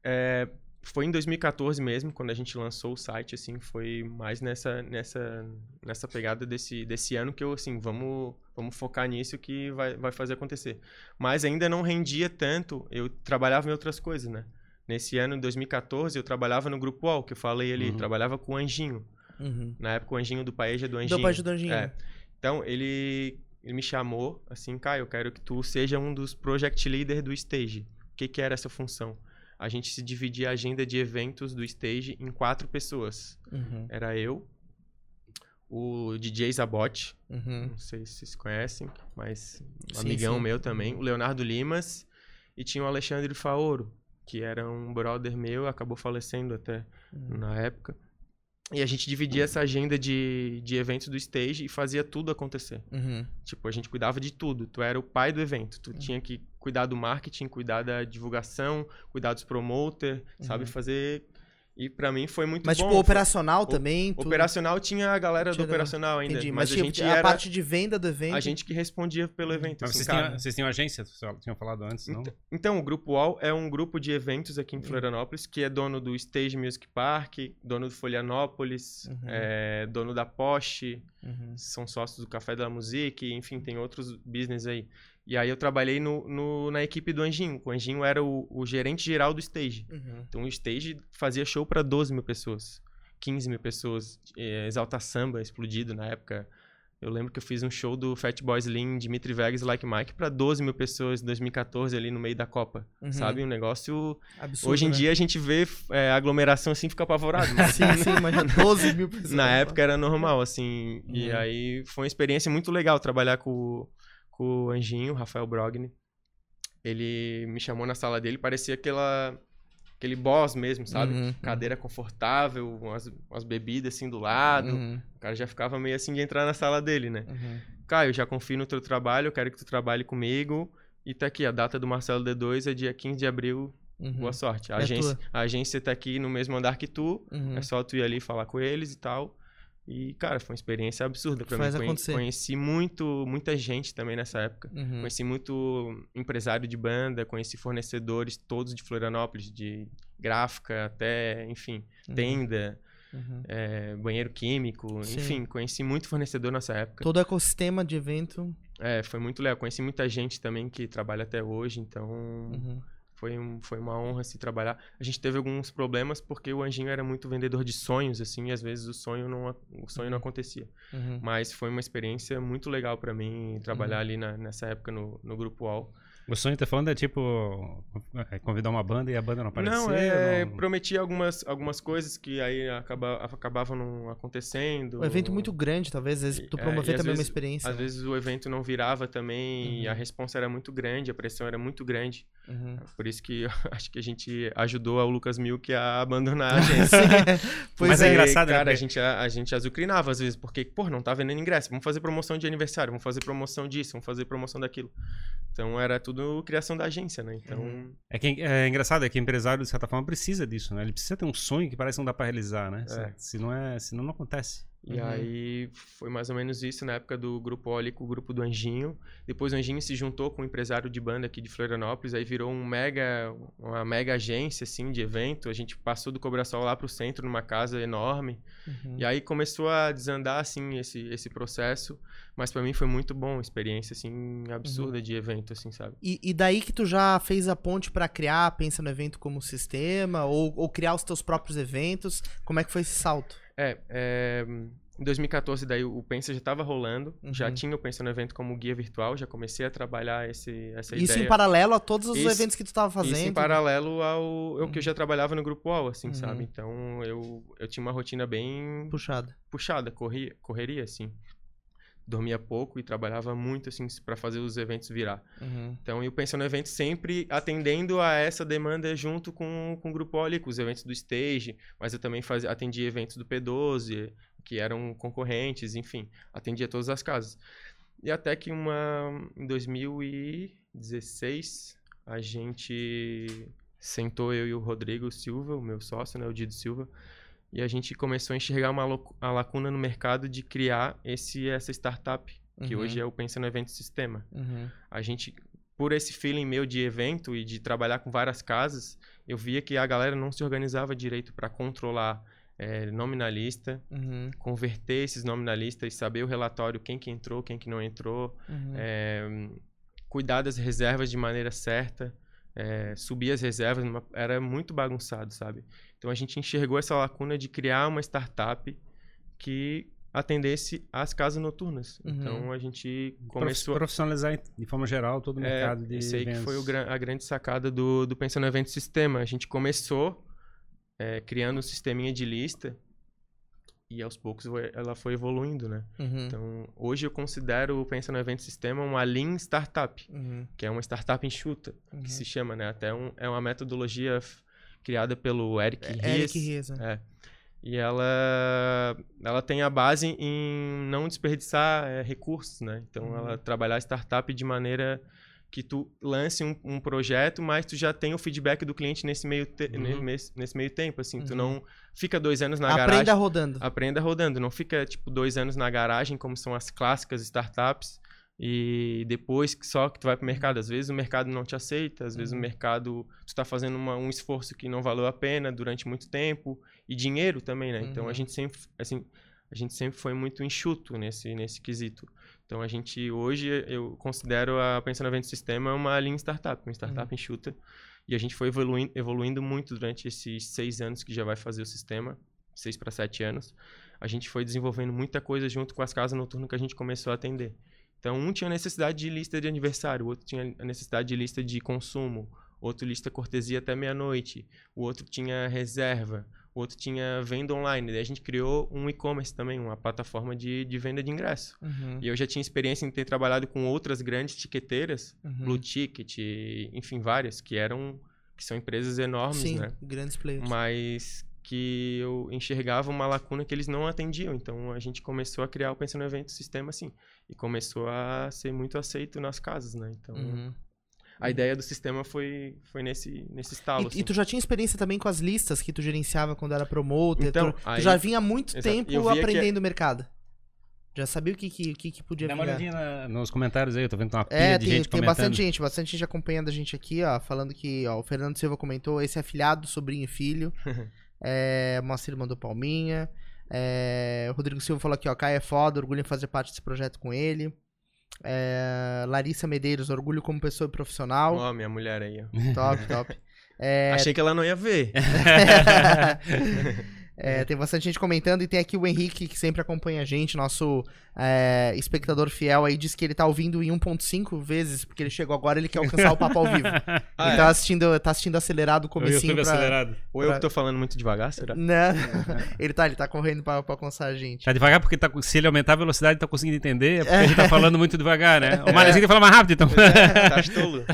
É, foi em 2014 mesmo, quando a gente lançou o site, assim, foi mais nessa, nessa, nessa pegada desse, desse ano que eu, assim, vamos, vamos focar nisso que vai, vai fazer acontecer. Mas ainda não rendia tanto, eu trabalhava em outras coisas, né? Nesse ano, em 2014, eu trabalhava no Grupo UOL, que eu falei ali, Uhum. trabalhava com o Anjinho. Uhum. Na época, o Anjinho do Paeja do Anjinho. Deu pra ajudar o dinheiro. É. Então, ele, ele me chamou, assim, Caio, eu quero que tu seja um dos project leader do Stage. O que, que era essa função? A gente se dividia a agenda de eventos do Stage em quatro pessoas. Uhum. Era eu, o DJ Zabot, Uhum. não sei se vocês conhecem, mas um Sim, amigão sim. meu também, o Leonardo Limas, e tinha o Alexandre Faoro, que era um brother meu, acabou falecendo até Uhum. na época. E a gente dividia essa agenda de, de eventos do stage e fazia tudo acontecer. Uhum. Tipo, a gente cuidava de tudo. Tu era o pai do evento. Tu tinha que cuidar do marketing, cuidar da divulgação, cuidar dos promoter, sabe? Uhum. Fazer. E pra mim foi muito Mas, bom. tipo, Foi- operacional também. tu- Operacional tinha a galera Tinha do operacional ainda. Entendi. Mas, Mas, a tipo, gente a era. parte de venda do evento. A gente que respondia pelo evento. Mas assim, vocês, cara. tinham, vocês agência, vocês tinham falado antes, não? Então, então, o Grupo UOL é um grupo de eventos aqui em Uhum. Florianópolis que é dono do Stage Music Park, dono do Folianópolis, Uhum. é, dono da Porsche, Uhum. são sócios do Café da Music, enfim, tem outros business aí. E aí eu trabalhei no, no- na equipe do Anjinho. O Anjinho era o, o gerente geral do Stage. Uhum. Então o Stage fazia show para 12 mil pessoas, 15 mil pessoas. É, Exalta Samba explodido na época. Eu lembro que eu fiz um show do Fatboy Slim, Dimitri Vegas e Like Mike para 12 mil pessoas em 2014 ali no meio da Copa. Uhum. Sabe? Um negócio. Absurdo, Hoje em né? dia a gente vê é, aglomeração assim fica apavorado. Mas Sim, sim, mas 12 mil pessoas. na época era normal, assim. E Uhum. aí foi uma experiência muito legal trabalhar com, com o Anjinho, Rafael Brogni. Ele me chamou na sala dele, parecia aquela, aquele boss mesmo, sabe? Uhum, Cadeira confortável, umas, umas bebidas assim do lado. Uhum, O cara já ficava meio assim de entrar na sala dele, né? uhum. Caio, já confio no teu trabalho, eu quero que tu trabalhe comigo. E tá aqui, a data do Marcelo D2 é dia 15 de abril. Uhum. Boa sorte. A, É agência, tua. a agência tá aqui no mesmo andar que tu. Uhum. É só tu ir ali falar com eles e tal. E, cara, foi uma experiência absurda pra Faz mim. Acontecer. Conheci muito, muita gente também nessa época. Uhum. Conheci muito empresário de banda, conheci fornecedores todos de Florianópolis, de gráfica até, enfim, Uhum. tenda, Uhum. é, banheiro químico, Sim. enfim, conheci muito fornecedor nessa época. Todo ecossistema de evento. É, foi muito legal. Conheci muita gente também que trabalha até hoje, então Uhum. Foi, um, foi uma honra se trabalhar. A gente teve alguns problemas porque o Anjinho era muito vendedor de sonhos, assim, e às vezes o sonho não, o sonho não acontecia. Uhum. Mas foi uma experiência muito legal pra mim trabalhar Uhum. ali na- nessa época no, no Grupo UOL. O sonho que tá falando é tipo é, convidar uma banda e a banda não aparecer. não, é, não- prometia algumas, algumas coisas que aí acaba, acabavam não acontecendo. Um evento muito grande, talvez. Às vezes tu É, promover às também uma vezes- experiência. Às né? vezes o evento não virava também e a Uhum. resposta era muito grande, a pressão era muito grande. Uhum. Por isso que eu acho que a gente ajudou o Lucas Milk a abandonar a agência. pois Mas é é. engraçado, né, cara, a porque- gente, a, a gente azucrinava às vezes, porque, pô, não tá vendendo ingresso, vamos fazer promoção de aniversário, vamos fazer promoção disso, vamos fazer promoção daquilo. Então era tudo criação da agência, né? Então, Uhum. É, que, é engraçado, é que empresário, de certa forma, precisa disso, né? Ele precisa ter um sonho que parece que não dá pra realizar, né? É. Se, não é, senão não acontece. E Uhum. aí foi mais ou menos isso na época do Grupo Oli com o grupo do Anjinho. Depois o Anjinho se juntou com um empresário de banda aqui de Florianópolis, aí virou um mega, uma mega agência assim de evento. A gente passou do Cobraçol lá pro centro numa casa enorme. Uhum. E aí começou a desandar assim esse esse processo, mas pra mim foi muito bom, experiência assim absurda de evento assim, sabe? E, e daí que tu já fez a ponte pra criar, pensa no evento como sistema, ou, ou criar os teus próprios eventos. Como é que foi esse salto? É, é, em 2014 daí o Pensa já estava rolando, já Uhum. tinha o Pensa no evento como guia virtual, já comecei a trabalhar esse essa Isso ideia. em paralelo a todos os Isso- eventos que tu tava fazendo. Isso em paralelo ao, ao que eu já trabalhava no Grupo UOL, assim, Uhum. sabe? Então eu, eu tinha uma rotina bem Puxado. puxada, corria, correria, assim. Dormia pouco e trabalhava muito assim para fazer os eventos virar. Uhum. Então eu penso no evento sempre atendendo a essa demanda junto com, com o grupo ali, com os eventos do stage, mas eu também fazia, atendia eventos do P12, que eram concorrentes, enfim, atendia todas as casas. E até que uma em 2016 a gente sentou eu e o Rodrigo Silva, o meu sócio, né, o Dido Silva, e a gente começou a enxergar uma a lacuna no mercado de criar esse essa startup, que Uhum. hoje é o Pensa no Evento Sistema. Uhum. A gente por esse feeling meu de evento e de trabalhar com várias casas, eu via que a galera não se organizava direito para controlar eh, nominalista, Uhum. converter esses nominalistas, saber o relatório, quem que entrou, quem que não entrou, é, cuidar das reservas de maneira certa, é, subir as reservas, era muito bagunçado, sabe? Então a gente enxergou essa lacuna de criar uma startup que atendesse às casas noturnas. Uhum. Então a gente começou Profissionalizar de forma geral todo o é, mercado de esse aí que eventos. foi o a grande sacada do, do Pensando Evento Sistema. A gente começou é, criando um sisteminha de lista e aos poucos ela foi evoluindo, né? Uhum. Então, hoje eu considero o Pensa no Evento Sistema uma Lean Startup, Uhum. que é uma startup enxuta, Uhum. que se chama, né? Até um, é uma metodologia criada pelo Eric É, Ries. Eric Ries, né? É. E ela, ela tem a base em não desperdiçar é, recursos, né? Então, Uhum. ela trabalhar a startup de maneira que tu lance um, um projeto, mas tu já tem o feedback do cliente nesse meio, te- Uhum. nesse, nesse meio tempo, assim. Tu Uhum. não fica dois anos na Aprenda garagem... rodando. Aprenda rodando. Não fica, tipo, dois anos na garagem, como são as clássicas startups, e depois que só que tu vai pro mercado. Às vezes o mercado não te aceita, às vezes o Uhum. mercado... Tu tá fazendo uma- um esforço que não valeu a pena durante muito tempo. E dinheiro também, né? Então Uhum. a gente sempre, assim... A gente sempre foi muito enxuto nesse, nesse quesito. Então a gente, hoje, eu considero a Pensando Evento Sistema uma linha startup, uma startup enxuta. E a gente foi evoluindo, evoluindo muito durante esses seis anos que já vai fazer o sistema, seis para sete anos. A gente foi desenvolvendo muita coisa junto com as casas noturnas que a gente começou a atender. Então, um tinha necessidade de lista de aniversário, o outro tinha necessidade de lista de consumo, outro lista cortesia até meia-noite, o outro tinha reserva, o outro tinha venda online. Daí a gente criou um e-commerce também, uma plataforma de, de venda de ingresso. Uhum. E eu já tinha experiência em ter trabalhado com outras grandes tiqueteiras, Uhum. Blue Ticket, enfim, várias, que eram que são empresas enormes, Sim, né? grandes players. Mas que eu enxergava uma lacuna que eles não atendiam. Então a gente começou a criar o Pensando no Evento Sistema assim. E começou a ser muito aceito nas casas, né? Então Uhum. A ideia do sistema foi, foi nesse, nesse estalo. E, assim. e tu já tinha experiência também com as listas que tu gerenciava quando era promoter? Então, tu, tu aí- já vinha há muito Exato. tempo aprendendo o mercado. Já sabia o que, que, o que, que podia Dá uma olhadinha na- nos comentários aí, eu tô vendo uma pilha É, de tem, gente tem comentando. bastante gente, bastante gente acompanhando a gente aqui, ó, falando que, ó, o Fernando Silva comentou, esse é afilhado, sobrinho e filho. é, Moacir mandou palminha. É, o Rodrigo Silva falou aqui, ó, Caio é foda, orgulho em fazer parte desse projeto com ele. É, Larissa Medeiros, orgulho como pessoa profissional. Ó, minha mulher aí, ó. top, top. É, Achei que ela não ia ver. É, tem bastante gente comentando e tem aqui o Henrique que sempre acompanha a gente, nosso é, espectador fiel aí, diz que ele tá ouvindo em 1.5 vezes, porque ele chegou agora ele quer alcançar o papo ao vivo. Ah, ele é? tá assistindo, tá assistindo acelerado o comecinho YouTube pra... acelerado. Ou eu que tô falando muito devagar, será? Não, ele tá, ele tá correndo pra, pra alcançar a gente. Tá devagar porque tá, se ele aumentar a velocidade, tá conseguindo entender, é porque ele tá falando muito devagar, né? O Manezinho tem que falar mais rápido, então. É, tá tolo.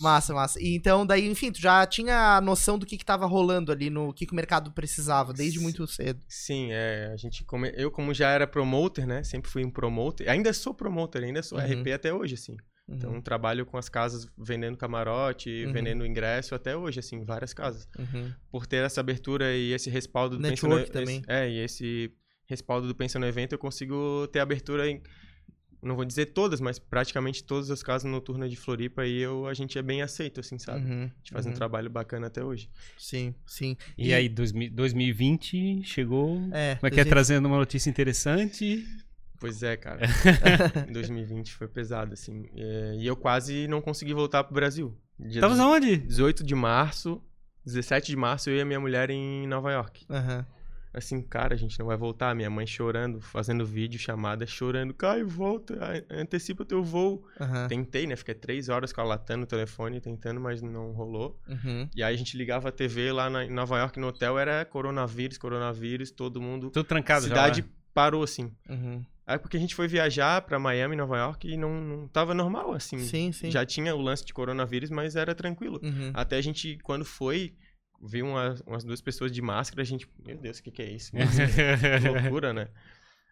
Massa, massa. E então, daí, enfim, tu já tinha a noção do que que tava rolando ali, no que que o mercado precisava, desde muito cedo. Sim, é, a gente come... eu como já era promoter, né, sempre fui um promoter, ainda sou promoter, ainda sou Uhum. RP até hoje, assim. Uhum. Então trabalho com as casas vendendo camarote, Uhum. vendendo ingresso até hoje, assim, várias casas. Uhum. Por ter essa abertura e esse respaldo do Network Pensa no- também. esse- é, e esse respaldo do Pensa no Evento, eu consigo ter abertura em não vou dizer todas, mas praticamente todas as casas noturnas de Floripa e eu a gente é bem aceito assim, sabe? Uhum. A gente faz um Uhum. trabalho bacana até hoje. Sim, sim. E aí, 2000 2020 chegou. É, Como é que é 2020. trazendo uma notícia interessante? Pois é, cara. 2020 foi pesado, assim. É, E eu quase não consegui voltar pro Brasil. Dia Tava onde? 18 de março, 17 de março, eu e a minha mulher em Nova York. Aham. Assim, cara, a gente não vai voltar. Minha mãe chorando, fazendo vídeo, chamada, chorando. Caio, volta, antecipa teu voo. Aham. Tentei, né? Fiquei três horas com ela latando o telefone, tentando, mas não rolou. Uhum. E aí a gente ligava a TV lá na- em Nova York, no hotel, era coronavírus, coronavírus, todo mundo... Tudo trancado já. cidade lá. parou, assim. Uhum. Aí porque a gente foi viajar pra Miami, Nova York e não, não tava normal, assim. Sim, sim. Já tinha o lance de coronavírus, mas era tranquilo. Uhum. Até a gente, quando foi, viu uma- umas duas pessoas de máscara, a gente, meu Deus, o que, que é isso? que loucura, né?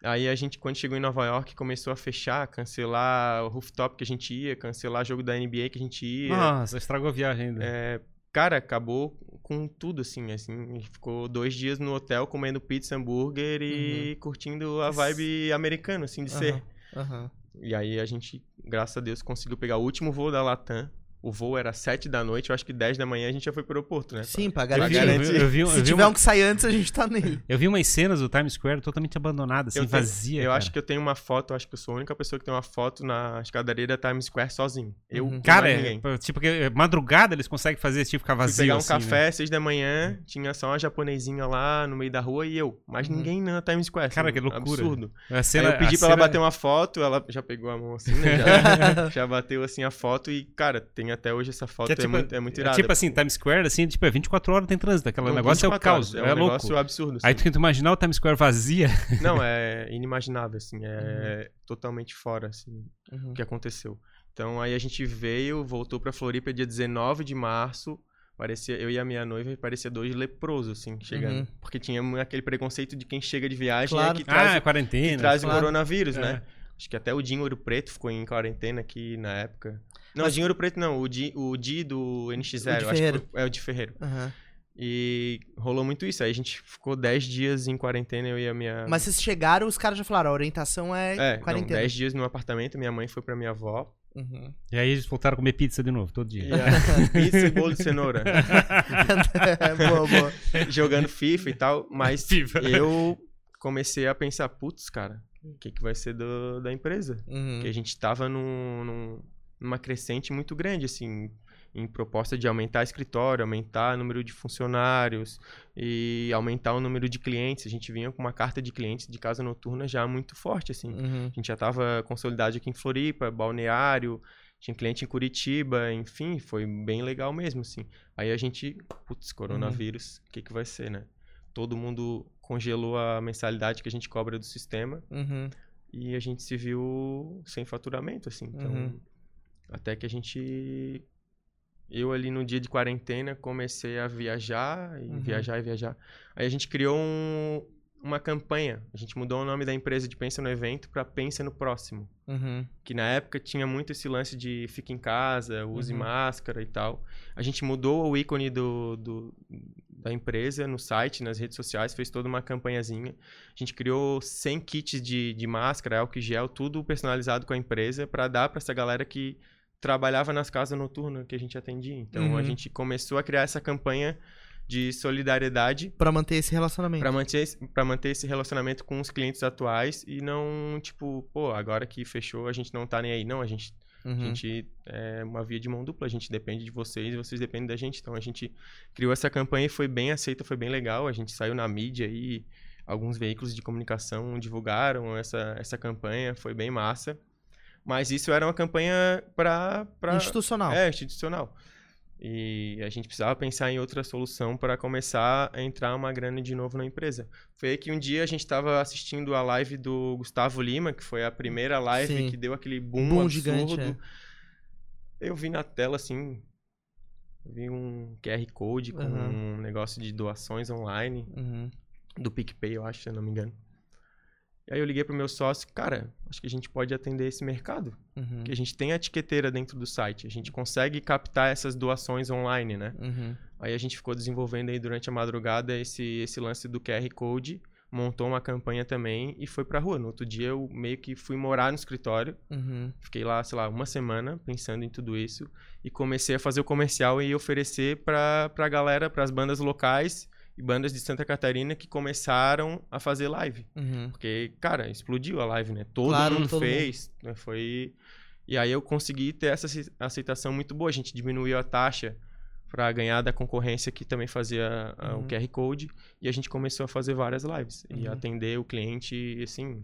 Aí a gente, quando chegou em Nova York, começou a fechar, cancelar o rooftop que a gente ia, cancelar jogo da NBA que a gente ia. Nossa, estragou a viagem ainda. É, cara, acabou com tudo, assim, assim. A gente ficou dois dias no hotel comendo pizza, hambúrguer e curtindo a vibe americana, assim, de ser. Aham, aham. E aí a gente, graças a Deus, conseguiu pegar o último voo da Latam. O voo era 7 da noite, eu acho que 10 da manhã a gente já foi pro aeroporto, né? Sim, pra Eu garantir. vi, eu vi- eu vi eu Se vi tiver uma- um que sai antes, a gente tá nele. Eu vi umas cenas do Times Square totalmente abandonada, assim, Eu tenho- vazia. Eu cara. acho que eu tenho uma foto, eu acho que eu sou a única pessoa que tem uma foto na escadaria da Times Square sozinho. Eu, Uhum. Cara, é, tipo, que é, madrugada eles conseguem fazer esse tipo ficar Fui vazio. pegar um assim, né? café às 6 da manhã, tinha só uma japonesinha lá no meio da rua e eu. Mas Uhum. ninguém na Times Square. Cara, assim, que loucura. Absurdo. A cena, Aí eu pedi a pra ela cena- bater uma foto, ela já pegou a mão assim, né? Já, já bateu assim a foto e, cara, tem até hoje essa foto, que é, tipo, muito, é muito é irada. tipo assim, Times Square, assim, tipo, é 24 horas tem trânsito. Aquele Não, negócio é o 24 caos. horas, É, um louco. negócio absurdo. Aí assim. tu tenta imaginar o Times Square vazia. Não, é inimaginável, assim, é Uhum. totalmente fora, assim, Uhum. o que aconteceu. Então aí a gente veio, voltou pra Floripa dia 19 de março, parecia, eu e a minha noiva parecia dois leprosos, assim, chegando. Uhum. Porque tinha aquele preconceito de quem chega de viagem Claro. é que traz, ah, é quarentena. traz claro. o coronavírus, É. né? Acho que até o Dinho Ouro Preto ficou em quarentena aqui na época. Não, Mas- o Dinho Ouro Preto não, o Di, o Di do NX0, O de acho que é o de Ferreiro. Aham. E rolou muito isso, aí a gente ficou 10 dias em quarentena, eu e a minha... Mas vocês chegaram, os caras já falaram, a orientação é, É, quarentena. 10 dias no apartamento, minha mãe foi pra minha avó. Uhum. E aí eles voltaram a comer pizza de novo, todo dia. A pizza e bolo de cenoura. boa, boa. jogando FIFA e tal. Mas FIFA. eu comecei a pensar, putz, cara, o que, que vai ser do- da empresa? Uhum. Porque a gente tava num, num- numa crescente muito grande, assim, em proposta de aumentar escritório, aumentar o número de funcionários e aumentar o número de clientes. A gente vinha com uma carta de clientes de casa noturna já muito forte, assim. Uhum. A gente já estava consolidado aqui em Floripa, Balneário, tinha cliente em Curitiba, enfim, foi bem legal mesmo, assim. Aí a gente, putz, coronavírus, o que que vai ser, né? Todo mundo congelou a mensalidade que a gente cobra do sistema Uhum. e a gente se viu sem faturamento, assim. Então, Uhum. Até que a gente... Eu ali no dia de quarentena comecei a viajar e Uhum. viajar e viajar. Aí a gente criou um- uma campanha. A gente mudou o nome da empresa de Pensa no Evento para Pensa no Próximo Uhum. que na época tinha muito esse lance de fique em casa, use Uhum. máscara e tal. A gente mudou o ícone do, do- da empresa no site, nas redes sociais, fez toda uma campanhazinha. A gente criou 100 kits de, de máscara, álcool gel, tudo personalizado com a empresa para dar para essa galera que trabalhava nas casas noturnas que a gente atendia. Então Uhum. a gente começou a criar essa campanha de solidariedade Pra manter esse relacionamento. Pra manter, esse- pra manter esse relacionamento com os clientes atuais e não, tipo, pô, agora que fechou, a gente não tá nem aí. Não, a gente, Uhum. a gente é uma via de mão dupla, a gente depende de vocês e vocês dependem da gente. Então a gente criou essa campanha e foi bem aceita, foi bem legal. A gente saiu na mídia aí, alguns veículos de comunicação divulgaram essa, essa campanha, foi bem massa. Mas isso era uma campanha pra Institucional. é, institucional. E a gente precisava pensar em outra solução para começar a entrar uma grana de novo na empresa. Foi aí que um dia a gente estava assistindo a live do Gustavo Lima, que foi a primeira live Sim. que deu aquele boom, Boom absurdo. gigante, é. Eu vi na tela assim, vi um QR Code com Uhum. um negócio de doações online Uhum. do PicPay, eu acho, se eu não me engano. E aí eu liguei pro meu sócio, cara, acho que a gente pode atender esse mercado Uhum. que a gente tem a etiqueteira dentro do site. A gente consegue captar essas doações online, né? Uhum. Aí a gente ficou desenvolvendo aí durante a madrugada esse, esse lance do QR Code, montou uma campanha também e foi pra rua. No outro dia eu meio que fui morar no escritório, Uhum. fiquei lá, sei lá, uma semana pensando em tudo isso e comecei a fazer o comercial e oferecer pra, pra galera, pras bandas locais e bandas de Santa Catarina que começaram a fazer live. Uhum. Porque, cara, explodiu a live, né? Todo Claro, mundo todo fez. né? Foi. E aí eu consegui ter essa ace- aceitação muito boa. A gente diminuiu a taxa para ganhar da concorrência que também fazia Uhum. o QR Code. E a gente começou a fazer várias lives. E Uhum. atender o cliente, e, assim.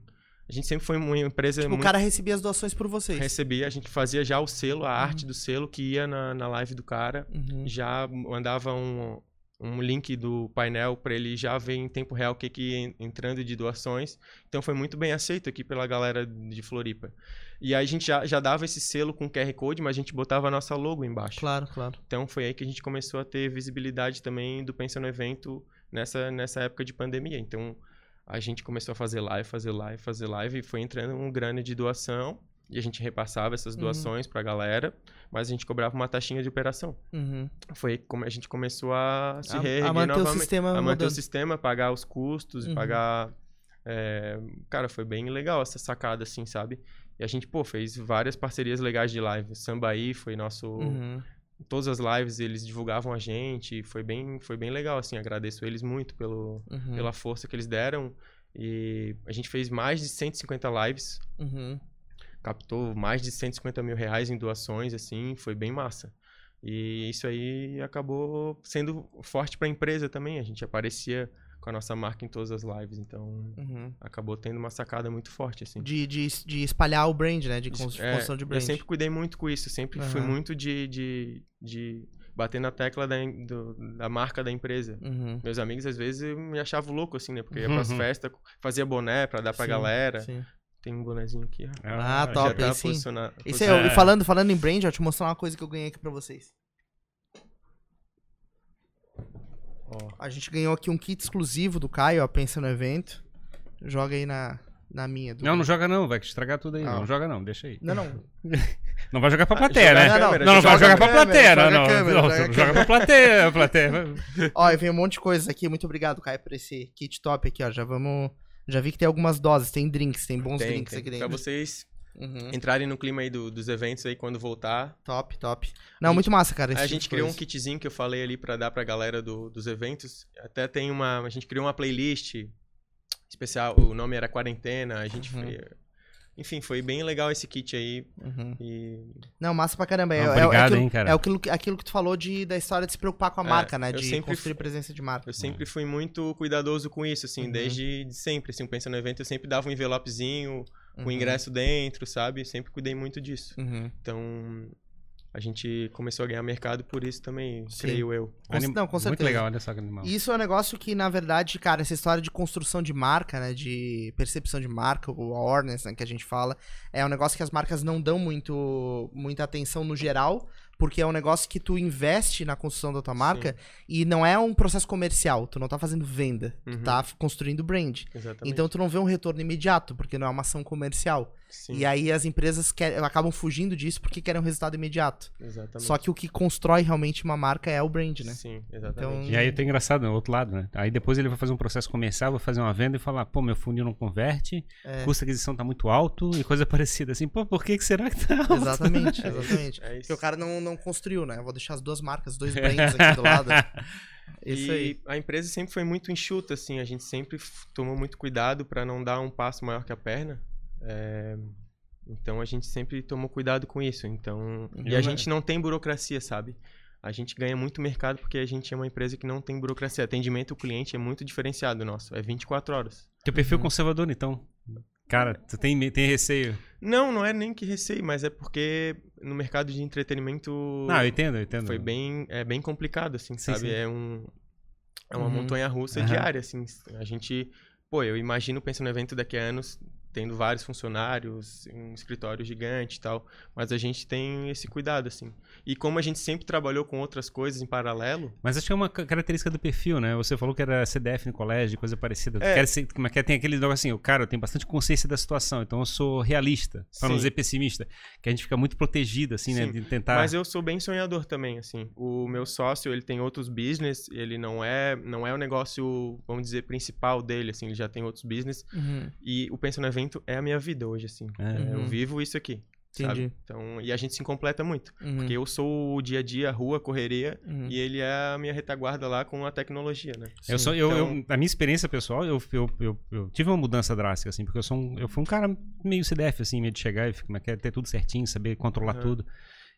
A gente sempre foi uma empresa Tipo, o muito. cara recebia as doações por vocês. Recebia, a gente fazia já o selo, a arte do selo que ia na, na live do cara Uhum. já mandava um, um link do painel para ele já ver em tempo real o que que en- entrando de doações. Então foi muito bem aceito aqui pela galera de Floripa. E aí a gente já, já dava esse selo com QR Code, mas a gente botava a nossa logo embaixo. Claro, claro. Então foi aí que a gente começou a ter visibilidade também do Pensa no Evento nessa, nessa época de pandemia. Então a gente começou a fazer live, fazer live, fazer live e foi entrando um grana de doação e a gente repassava essas Uhum. doações pra galera, mas a gente cobrava uma taxinha de operação. Uhum. Foi come- a gente começou a se A- a reerguer manter o novamente. sistema a manter o sistema, pagar os custos, Uhum. pagar... é, Cara, foi bem legal essa sacada, assim, sabe? E a gente, pô, fez várias parcerias legais de live. Sambaí foi nosso Uhum. todas as lives eles divulgavam a gente, foi bem, foi bem legal, assim, agradeço eles muito pelo, Uhum. pela força que eles deram. E a gente fez mais de 150 lives, Uhum. Captou mais de 150 mil reais em doações, assim, foi bem massa. E isso aí acabou sendo forte para a empresa também, a gente aparecia com a nossa marca em todas as lives, então Uhum. acabou tendo uma sacada muito forte, assim. De, de, de espalhar o brand, né? De É, construção de brand. Eu sempre cuidei muito com isso, sempre fui Aham. muito de, de, de bater na tecla da, do- da marca da empresa. Uhum. Meus amigos às vezes me achavam louco, assim, né? Porque ia pras Uhum. festas, fazia boné pra dar pra Sim, galera. sim. Tem um bonezinho aqui, ó. Ah, já top, Já tá aí sim. posiciona- Isso é, É. e falando, falando em brand, eu te mostrar uma coisa que eu ganhei aqui pra vocês. Ó, A gente ganhou aqui um kit exclusivo do Caio, ó, pensa no evento. Joga aí na, na minha. do- Não, não joga não, vai estragar tudo aí. Ah. Não joga não, deixa aí. Não, não. Não vai jogar pra Ah, plateia, né? Não, não, Não, não joga vai jogar a pra plateia, joga não, não. câmera, Não, joga pra plateia, plateia. Ó, e vem um monte de coisa aqui. Muito obrigado, Caio, por esse kit top aqui, ó. Já vamos. Já vi que tem algumas doses, tem drinks, tem bons Tem, drinks tem. aqui Pra dentro. vocês Uhum. entrarem no clima aí do- dos eventos aí quando voltar. Top, top. Não, A muito massa, cara. a tipo gente criou um coisa. kitzinho que eu falei ali pra dar pra galera do- dos eventos. Até tem uma. A gente criou uma playlist especial. O nome era Quarentena. A gente Uhum. foi. Enfim, foi bem legal esse kit aí. Uhum. E Não, massa pra caramba. É, Não, é- é obrigado, aquilo, hein, cara. É aquilo, que- aquilo que tu falou de, da história de se preocupar com a É, marca, né? eu De sempre construir fu- presença de marca. Eu sempre fui muito cuidadoso com isso, assim, Uhum. desde de sempre. Assim, pensa no evento, eu sempre dava um envelopezinho com Uhum. ingresso dentro, sabe? Sempre cuidei muito disso. Uhum. Então, a gente começou a ganhar mercado por isso também, Sim. creio eu. Anim- não, com Muito certeza. legal, olha só que animal. Isso é um negócio que, na verdade, cara, essa história de construção de marca, né? De percepção de marca, o awareness, né, que a gente fala, é um negócio que as marcas não dão muito, muita atenção no geral, porque é um negócio que tu investe na construção da tua marca e não é um processo comercial. Tu não tá fazendo venda, tu Uhum. tá f- construindo brand. Exatamente. Então tu não vê um retorno imediato, porque não é uma ação comercial. Sim, E aí as empresas quer- acabam fugindo disso porque querem um resultado imediato. exatamente. Só que o que constrói realmente uma marca é o brand, né? Sim, exatamente. E aí tem engraçado, no outro lado, né? Aí depois ele vai fazer um processo comercial, vai fazer uma venda e falar, pô, meu funil não converte, É. custo de aquisição tá muito alto e coisa parecida. Assim, pô, por que, que será que tá alto? Exatamente, exatamente. É. Porque o cara não, não construiu, né? Eu vou deixar as duas marcas, os dois brands aqui do lado. Isso e aí. a empresa sempre foi muito enxuta, assim, a gente sempre tomou muito cuidado para não dar um passo maior que a perna. É, Então a gente sempre tomou cuidado com isso. Então, e a gente não tem burocracia, sabe? A gente ganha muito mercado porque a gente é uma empresa que não tem burocracia. Atendimento ao cliente é muito diferenciado nosso, é 24 horas. Teu perfil Uhum. conservador, então. Cara, tu tem, tem receio. Não, não é nem que receio, mas é porque no mercado de entretenimento Não, eu entendo, eu entendo. foi bem, é bem complicado, assim, Sim, sabe? sim. É um é uma Uhum. montanha russa Aham. diária, assim. A gente, pô, eu imagino pensando no evento daqui a anos tendo vários funcionários, um escritório gigante e tal, mas a gente tem esse cuidado, assim. E como a gente sempre trabalhou com outras coisas em paralelo, Mas acho que é uma ca- característica do perfil, né? Você falou que era CDF no colégio, coisa parecida. É. Quer ser, é é? Tem aquele negócio assim, o cara, eu tenho bastante consciência da situação, então eu sou realista, pra não dizer pessimista. Que a gente fica muito protegido, assim, né? Sim, De tentar. Mas eu sou bem sonhador também, assim. O meu sócio, ele tem outros business, ele não é, não é o negócio, vamos dizer, principal dele, assim, ele já tem outros business. Uhum. E o Pensa no Evento é a minha vida hoje, assim. É. É, Eu Uhum. vivo isso aqui, sabe? Entendi. Então, e a gente se completa muito. Uhum. Porque eu sou o dia a dia, a rua, a correria, Uhum. e ele é a minha retaguarda lá com a tecnologia, né? Eu sou, eu, Então- eu- a minha experiência pessoal, eu, eu, eu, eu tive uma mudança drástica, assim, porque eu sou um, eu fui um cara meio CDF, assim, meio de chegar e é que é, ter tudo certinho, saber controlar Aham. tudo.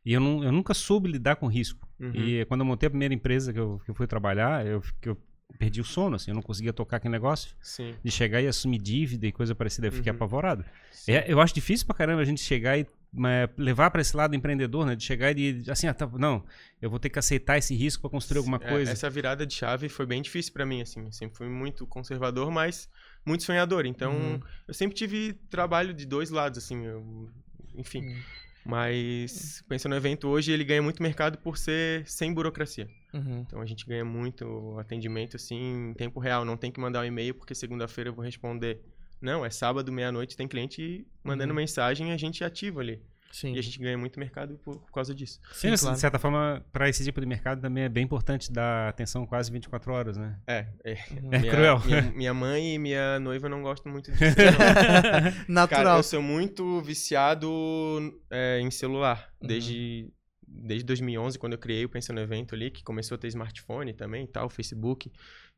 E eu, não, eu nunca soube lidar com risco. Uhum. E quando eu montei a primeira empresa que eu, que eu fui trabalhar, eu, que eu perdi o sono, assim, eu não conseguia tocar aquele negócio. Sim. De chegar e assumir dívida e coisa parecida, eu fiquei Uhum. apavorado. É, eu acho difícil pra caramba a gente chegar e é, levar para esse lado empreendedor, né? De chegar e de, assim, ah, tá, não, eu vou ter que aceitar esse risco para construir alguma É, coisa. essa virada de chave foi bem difícil pra mim, assim. Eu sempre fui muito conservador, mas muito sonhador. Então, Uhum. eu sempre tive trabalho de dois lados, assim. eu- enfim. Uhum. Mas, pensando no evento hoje, ele ganha muito mercado por ser sem burocracia. Uhum. Então, a gente ganha muito atendimento, assim, em tempo real. Não tem que mandar um e-mail, porque segunda-feira eu vou responder. Não, é sábado, meia-noite, tem cliente mandando Uhum. mensagem e a gente ativa ali. Sim. E a gente ganha muito mercado por, por causa disso. Sim, claro. De certa forma, para esse tipo de mercado também é bem importante dar atenção quase 24 horas, né? É, é. Uhum. É minha, cruel. Minha, minha mãe e minha noiva não gostam muito disso. Natural. Cara, eu sou muito viciado é, em celular. Uhum. Desde, desde 2011, quando eu criei o Pensa no Evento ali, que começou a ter smartphone também e tal, Facebook.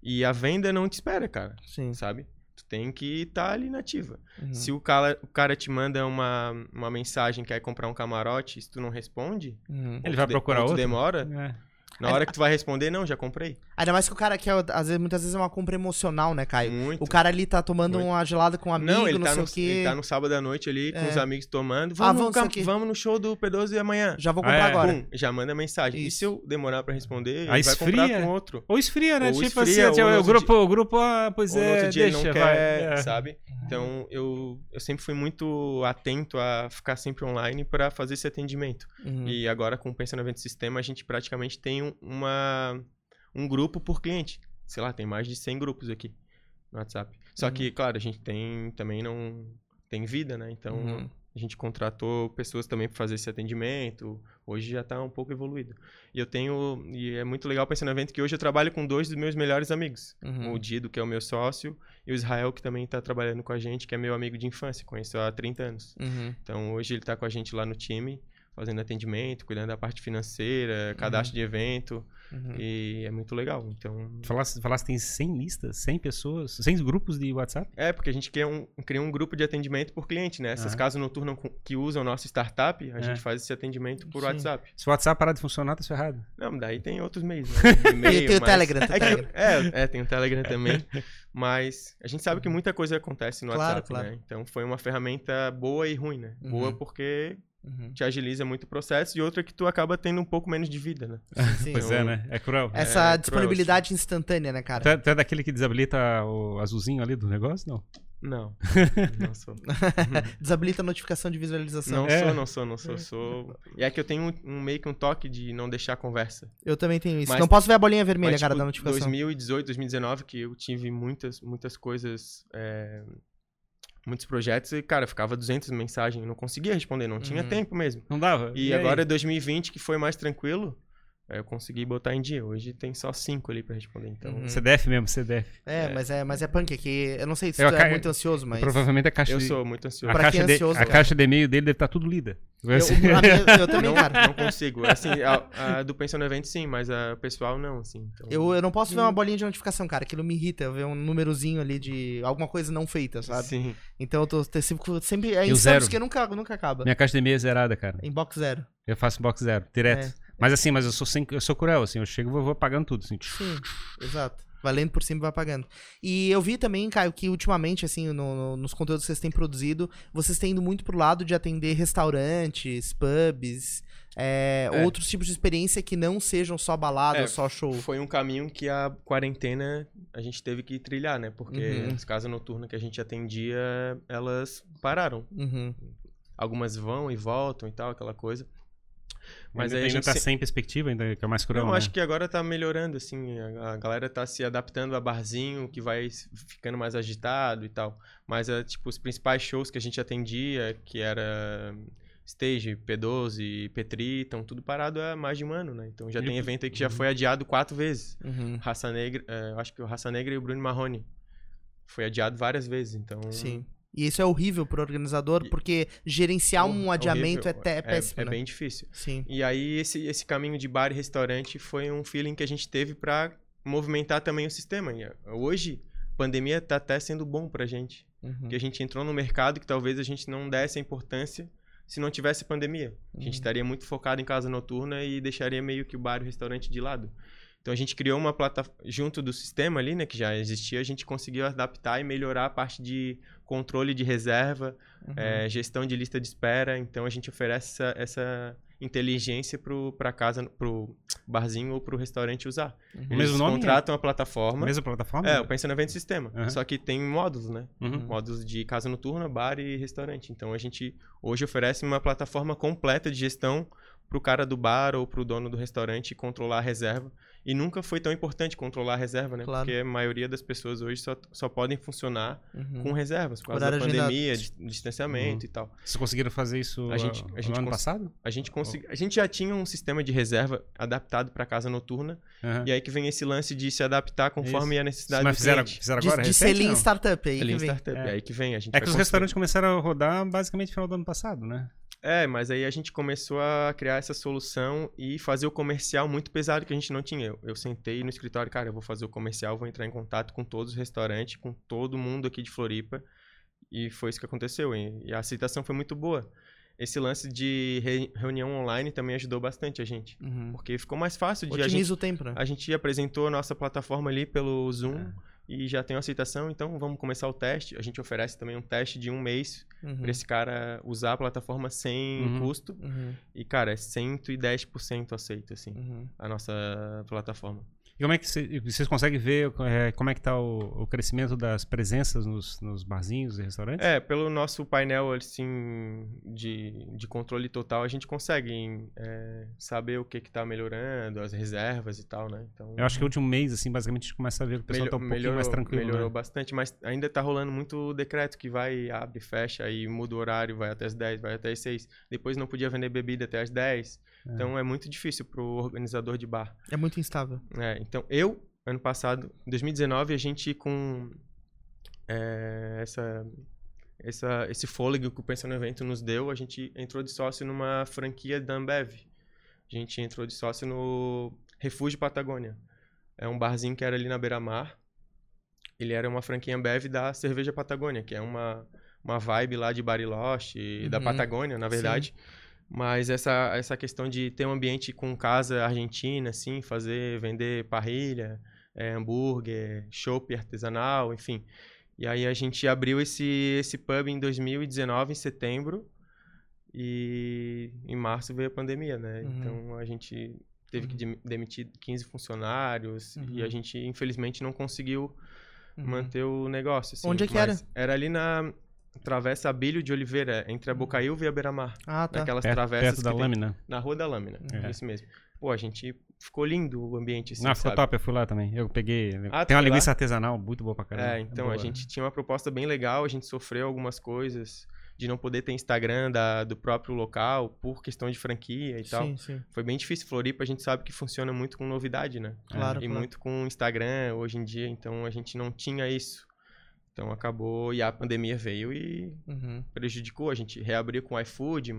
E a venda não te espera, cara, Sim. sabe? Tu tem que estar ali nativa. Uhum. Se o cara, o cara te manda uma, uma mensagem, quer comprar um camarote, se tu não responde, Uhum. Ele vai de- procurar outro? demora, É. na hora que tu vai responder, não, já comprei. Ainda mais que o cara quer, às vezes, muitas vezes é uma compra emocional, né, Caio? Muito. O cara ali tá tomando Muito. uma gelada com um amigo, não, não, ele tá, sei no, o quê. ele tá no sábado à noite ali com É. os amigos tomando. Ah, Vamos, vamos no, camp- isso aqui. vamos no show do P12 amanhã. Já vou Ah, comprar é? agora. Pum, já manda mensagem. E Isso. se eu demorar pra responder, Aí ele vai comprar esfria. com outro. Ou esfria, né? Ou tipo esfria, assim, ou o grupo, o grupo, ah, pois Ou no é, outro dia deixa, ele não vai. quer, É. sabe? Então eu, eu sempre fui muito atento a ficar sempre online pra fazer esse atendimento. Uhum. E agora com o Pensa no Evento Sistema, a gente praticamente tem um- uma, um grupo por cliente. Sei lá, tem mais de 100 grupos aqui no WhatsApp. Só Uhum. que, claro, a gente tem também não tem vida, né? Então Uhum. a gente contratou pessoas também para fazer esse atendimento. Hoje já tá um pouco evoluído. E eu tenho e é muito legal pensar no evento que hoje eu trabalho com dois dos meus melhores amigos. Uhum. O Dido, que é o meu sócio, e o Israel, que também tá trabalhando com a gente, que é meu amigo de infância, conheceu há 30 anos. Uhum. Então hoje ele tá com a gente lá no time, fazendo atendimento, cuidando da parte financeira, cadastro de evento, Uhum. e é muito legal. Então, Falasse, falasse tem 100 listas, 100 pessoas, 100 grupos de WhatsApp? é porque a gente cria um, cria um grupo de atendimento por cliente, né? Essas Aham. casas noturnas que usam nosso startup, a É. gente faz esse atendimento por Sim. WhatsApp. Se o WhatsApp parar de funcionar, tá ferrado. Não, daí tem outros meios, né? E-mail, tem o mas- Telegram, tem o é, que- Telegram. é, é, tem o Telegram também. Mas a gente sabe que muita coisa acontece no Claro, WhatsApp, claro. né? Então foi uma ferramenta boa e ruim, né? Boa Uhum. porque Uhum. te agiliza muito o processo e outra que tu acaba tendo um pouco menos de vida, né? Sim. Pois é, né? É cruel. Essa É, cruel, disponibilidade instantânea, né, cara? Tu é, tu é daquele que desabilita o azulzinho ali do negócio? Não. Não, não sou. Desabilita a notificação de visualização. Não É. sou, não sou, não sou, sou. E é que eu tenho um, um- meio que um toque de não deixar a conversa. Eu também tenho isso. Mas- não posso ver a bolinha vermelha, Mas, cara, tipo, da notificação. 2018, 2019, que eu tive muitas, muitas coisas, é, muitos projetos e, cara, ficava 200 mensagens, não conseguia responder, não tinha Uhum. tempo mesmo. Não dava? E, aí? agora 2020, que foi mais tranquilo, aí eu consegui botar em dia. Hoje tem só 5 ali pra responder, então... Uhum. CDF mesmo, CDF. É, mas é, mas é punk aqui. Eu não sei se Eu tu é muito ansioso, mas. Provavelmente a caixa Eu de... sou muito ansioso. A, Pra caixa, quem é de, ansioso, a cara. caixa de e-mail dele deve estar tudo lida. Eu, a minha- eu também, não, cara. não consigo. Assim, a, a do Pensa no Evento, sim, mas a pessoal não, assim. Então... Eu, eu não posso ver uma bolinha de notificação, cara. Aquilo me irrita. Eu ver um númerozinho ali de alguma coisa não feita, sabe? Sim. Então eu tô sempre. sempre é o insano zero? que nunca, nunca acaba. Minha caixa de e-mail é zerada, cara. Inbox zero. Eu faço box zero, direto. Mas assim, mas eu sou, sem, eu sou cruel, assim. Eu chego e vou, vou apagando tudo, assim. Sim, exato. Valendo por cima e vai apagando. E eu vi também, Caio, que ultimamente, assim, no- no- nos conteúdos que vocês têm produzido, vocês têm ido muito pro lado de atender restaurantes, pubs, é, É. outros tipos de experiência que não sejam só balada É, só show. Foi um caminho que a quarentena a gente teve que trilhar, né? Porque Uhum. as casas noturnas que a gente atendia, elas pararam. Uhum. Algumas vão e voltam e tal, aquela coisa. Mas ainda, aí a ainda gente tá se- sem perspectiva, ainda que é o mais cruel, Não, né? acho que agora tá melhorando, assim. A, a galera tá se adaptando a barzinho, que vai ficando mais agitado e tal. Mas, é, tipo, os principais shows que a gente atendia, que era Stage, P12, Petri, estão tudo parado há mais de um ano, né? Então já E- tem evento aí que já foi adiado quatro vezes. Uhum. Raça Negra, é, acho que o Raça Negra e o Bruno Marrone. Foi adiado várias vezes, então... Sim. E isso é horrível pro organizador, E- porque gerenciar um Hor- adiamento é, horrível. te- é péssimo, É, né? bem difícil. Sim. E aí, esse, esse caminho de bar e restaurante foi um feeling que a gente teve pra movimentar também o sistema. E, uh, hoje, a pandemia tá até sendo bom pra gente. Uhum. Porque a gente entrou no mercado que talvez a gente não desse a importância se não tivesse pandemia. A gente Uhum. estaria muito focado em casa noturna e deixaria meio que o bar e o restaurante de lado. Então a gente criou uma plataforma junto do sistema ali, né, que já existia, a gente conseguiu adaptar e melhorar a parte de controle de reserva, Uhum. é, gestão de lista de espera. Então a gente oferece essa, essa inteligência para casa, pro barzinho ou pro restaurante usar. Uhum. Eles mesmo nome, contratam a plataforma. Mesma plataforma? É, o Pensa no Evento Sistema. Aham. Só que tem módulos, né? Uhum. Módulos de casa noturna, bar e restaurante. Então a gente hoje oferece uma plataforma completa de gestão para o cara do bar ou para o dono do restaurante controlar a reserva. E nunca foi tão importante controlar a reserva, né? Claro. Porque a maioria das pessoas hoje só, só podem funcionar Uhum. com reservas, por causa da agendado. pandemia, dis- distanciamento Uhum. e tal. Vocês conseguiram fazer isso A gente- ah, a gente no ano passado? A gente, consegui... a gente já tinha um sistema de reserva adaptado para casa noturna. Aham. E aí que vem esse lance de se adaptar conforme a necessidade Mas do fizeram, cliente. fizeram De, agora? de recente, selinho não? startup aí. Lean que vem. Startup. É. É aí que vem. A gente É que os restaurantes começaram a rodar basicamente no final do ano passado, né? É, mas aí a gente começou a criar essa solução e fazer o comercial muito pesado que a gente não tinha. Eu, eu sentei no escritório, cara, eu vou fazer o comercial, vou entrar em contato com todos os restaurantes, com todo mundo aqui de Floripa. E foi isso que aconteceu. E, e a aceitação foi muito boa. Esse lance de re- reunião online também ajudou bastante a gente. Uhum. Porque ficou mais fácil de a gente, Otimiza o tempo, né? a gente apresentou a nossa plataforma ali pelo Zoom É. e já tem uma aceitação, então vamos começar o teste. A gente oferece também um teste de um mês Uhum. para esse cara usar a plataforma sem Uhum. custo. Uhum. E, cara, é 110% aceito, assim, Uhum. a nossa plataforma. E como é que cê- vocês conseguem ver é, como é que tá o, o crescimento das presenças nos, nos barzinhos e restaurantes? É, pelo nosso painel, assim, de, de controle total, a gente consegue é, saber o que que tá melhorando, as reservas e tal, né? Então, Eu acho que o último mês, assim, basicamente a gente começa a ver que o pessoal tá um pouquinho mais tranquilo, melhorou né? bastante, mas ainda tá rolando muito decreto que vai, abre, fecha, aí muda o horário, vai até as 10, vai até as 6. Depois não podia vender bebida até as 10. É. Então é muito difícil pro organizador de bar. É muito instável. É, então, eu, ano passado, em 2019, a gente com é, essa, essa, esse fôlego que o Pensa no Evento nos deu, a gente entrou de sócio numa franquia da Ambev. A gente entrou de sócio no Refúgio Patagônia. É um barzinho que era ali na beira-mar. Ele era uma franquia Ambev da Cerveja Patagônia, que é uma, uma vibe lá de Bariloche, da Uhum. Patagônia, na verdade. Mas essa, essa questão de ter um ambiente com casa argentina, assim, fazer, vender parrilha, é, hambúrguer, chopp artesanal, enfim. E aí a gente abriu esse, esse pub em 2019, em setembro, e em março veio a pandemia, né? Uhum. Então a gente teve que dem- demitir 15 funcionários e Uhum. a gente, infelizmente, não conseguiu Uhum. manter o negócio. assim, Onde é que mas Era ali na Travessa Abílio de Oliveira, entre a Bocaiúva e a Beira-Mar. Ah, tá. Naquelas Perto, travessas perto da que tem- lâmina. na Rua da Lâmina, É. isso mesmo. Pô, a gente ficou lindo o ambiente, assim, ah, ficou sabe? top, eu fui lá também. Eu peguei. Ah, tem uma foi lá? linguiça artesanal muito boa pra caramba. É, então boa. a gente tinha uma proposta bem legal, a gente sofreu algumas coisas de não poder ter Instagram da, do próprio local por questão de franquia e tal. Sim, sim. Foi bem difícil. Floripa a gente sabe que funciona muito com novidade, né? Claro, e claro. muito com Instagram hoje em dia, então a gente não tinha isso. Então acabou e a pandemia veio e Uhum. prejudicou. A gente reabriu com iFood,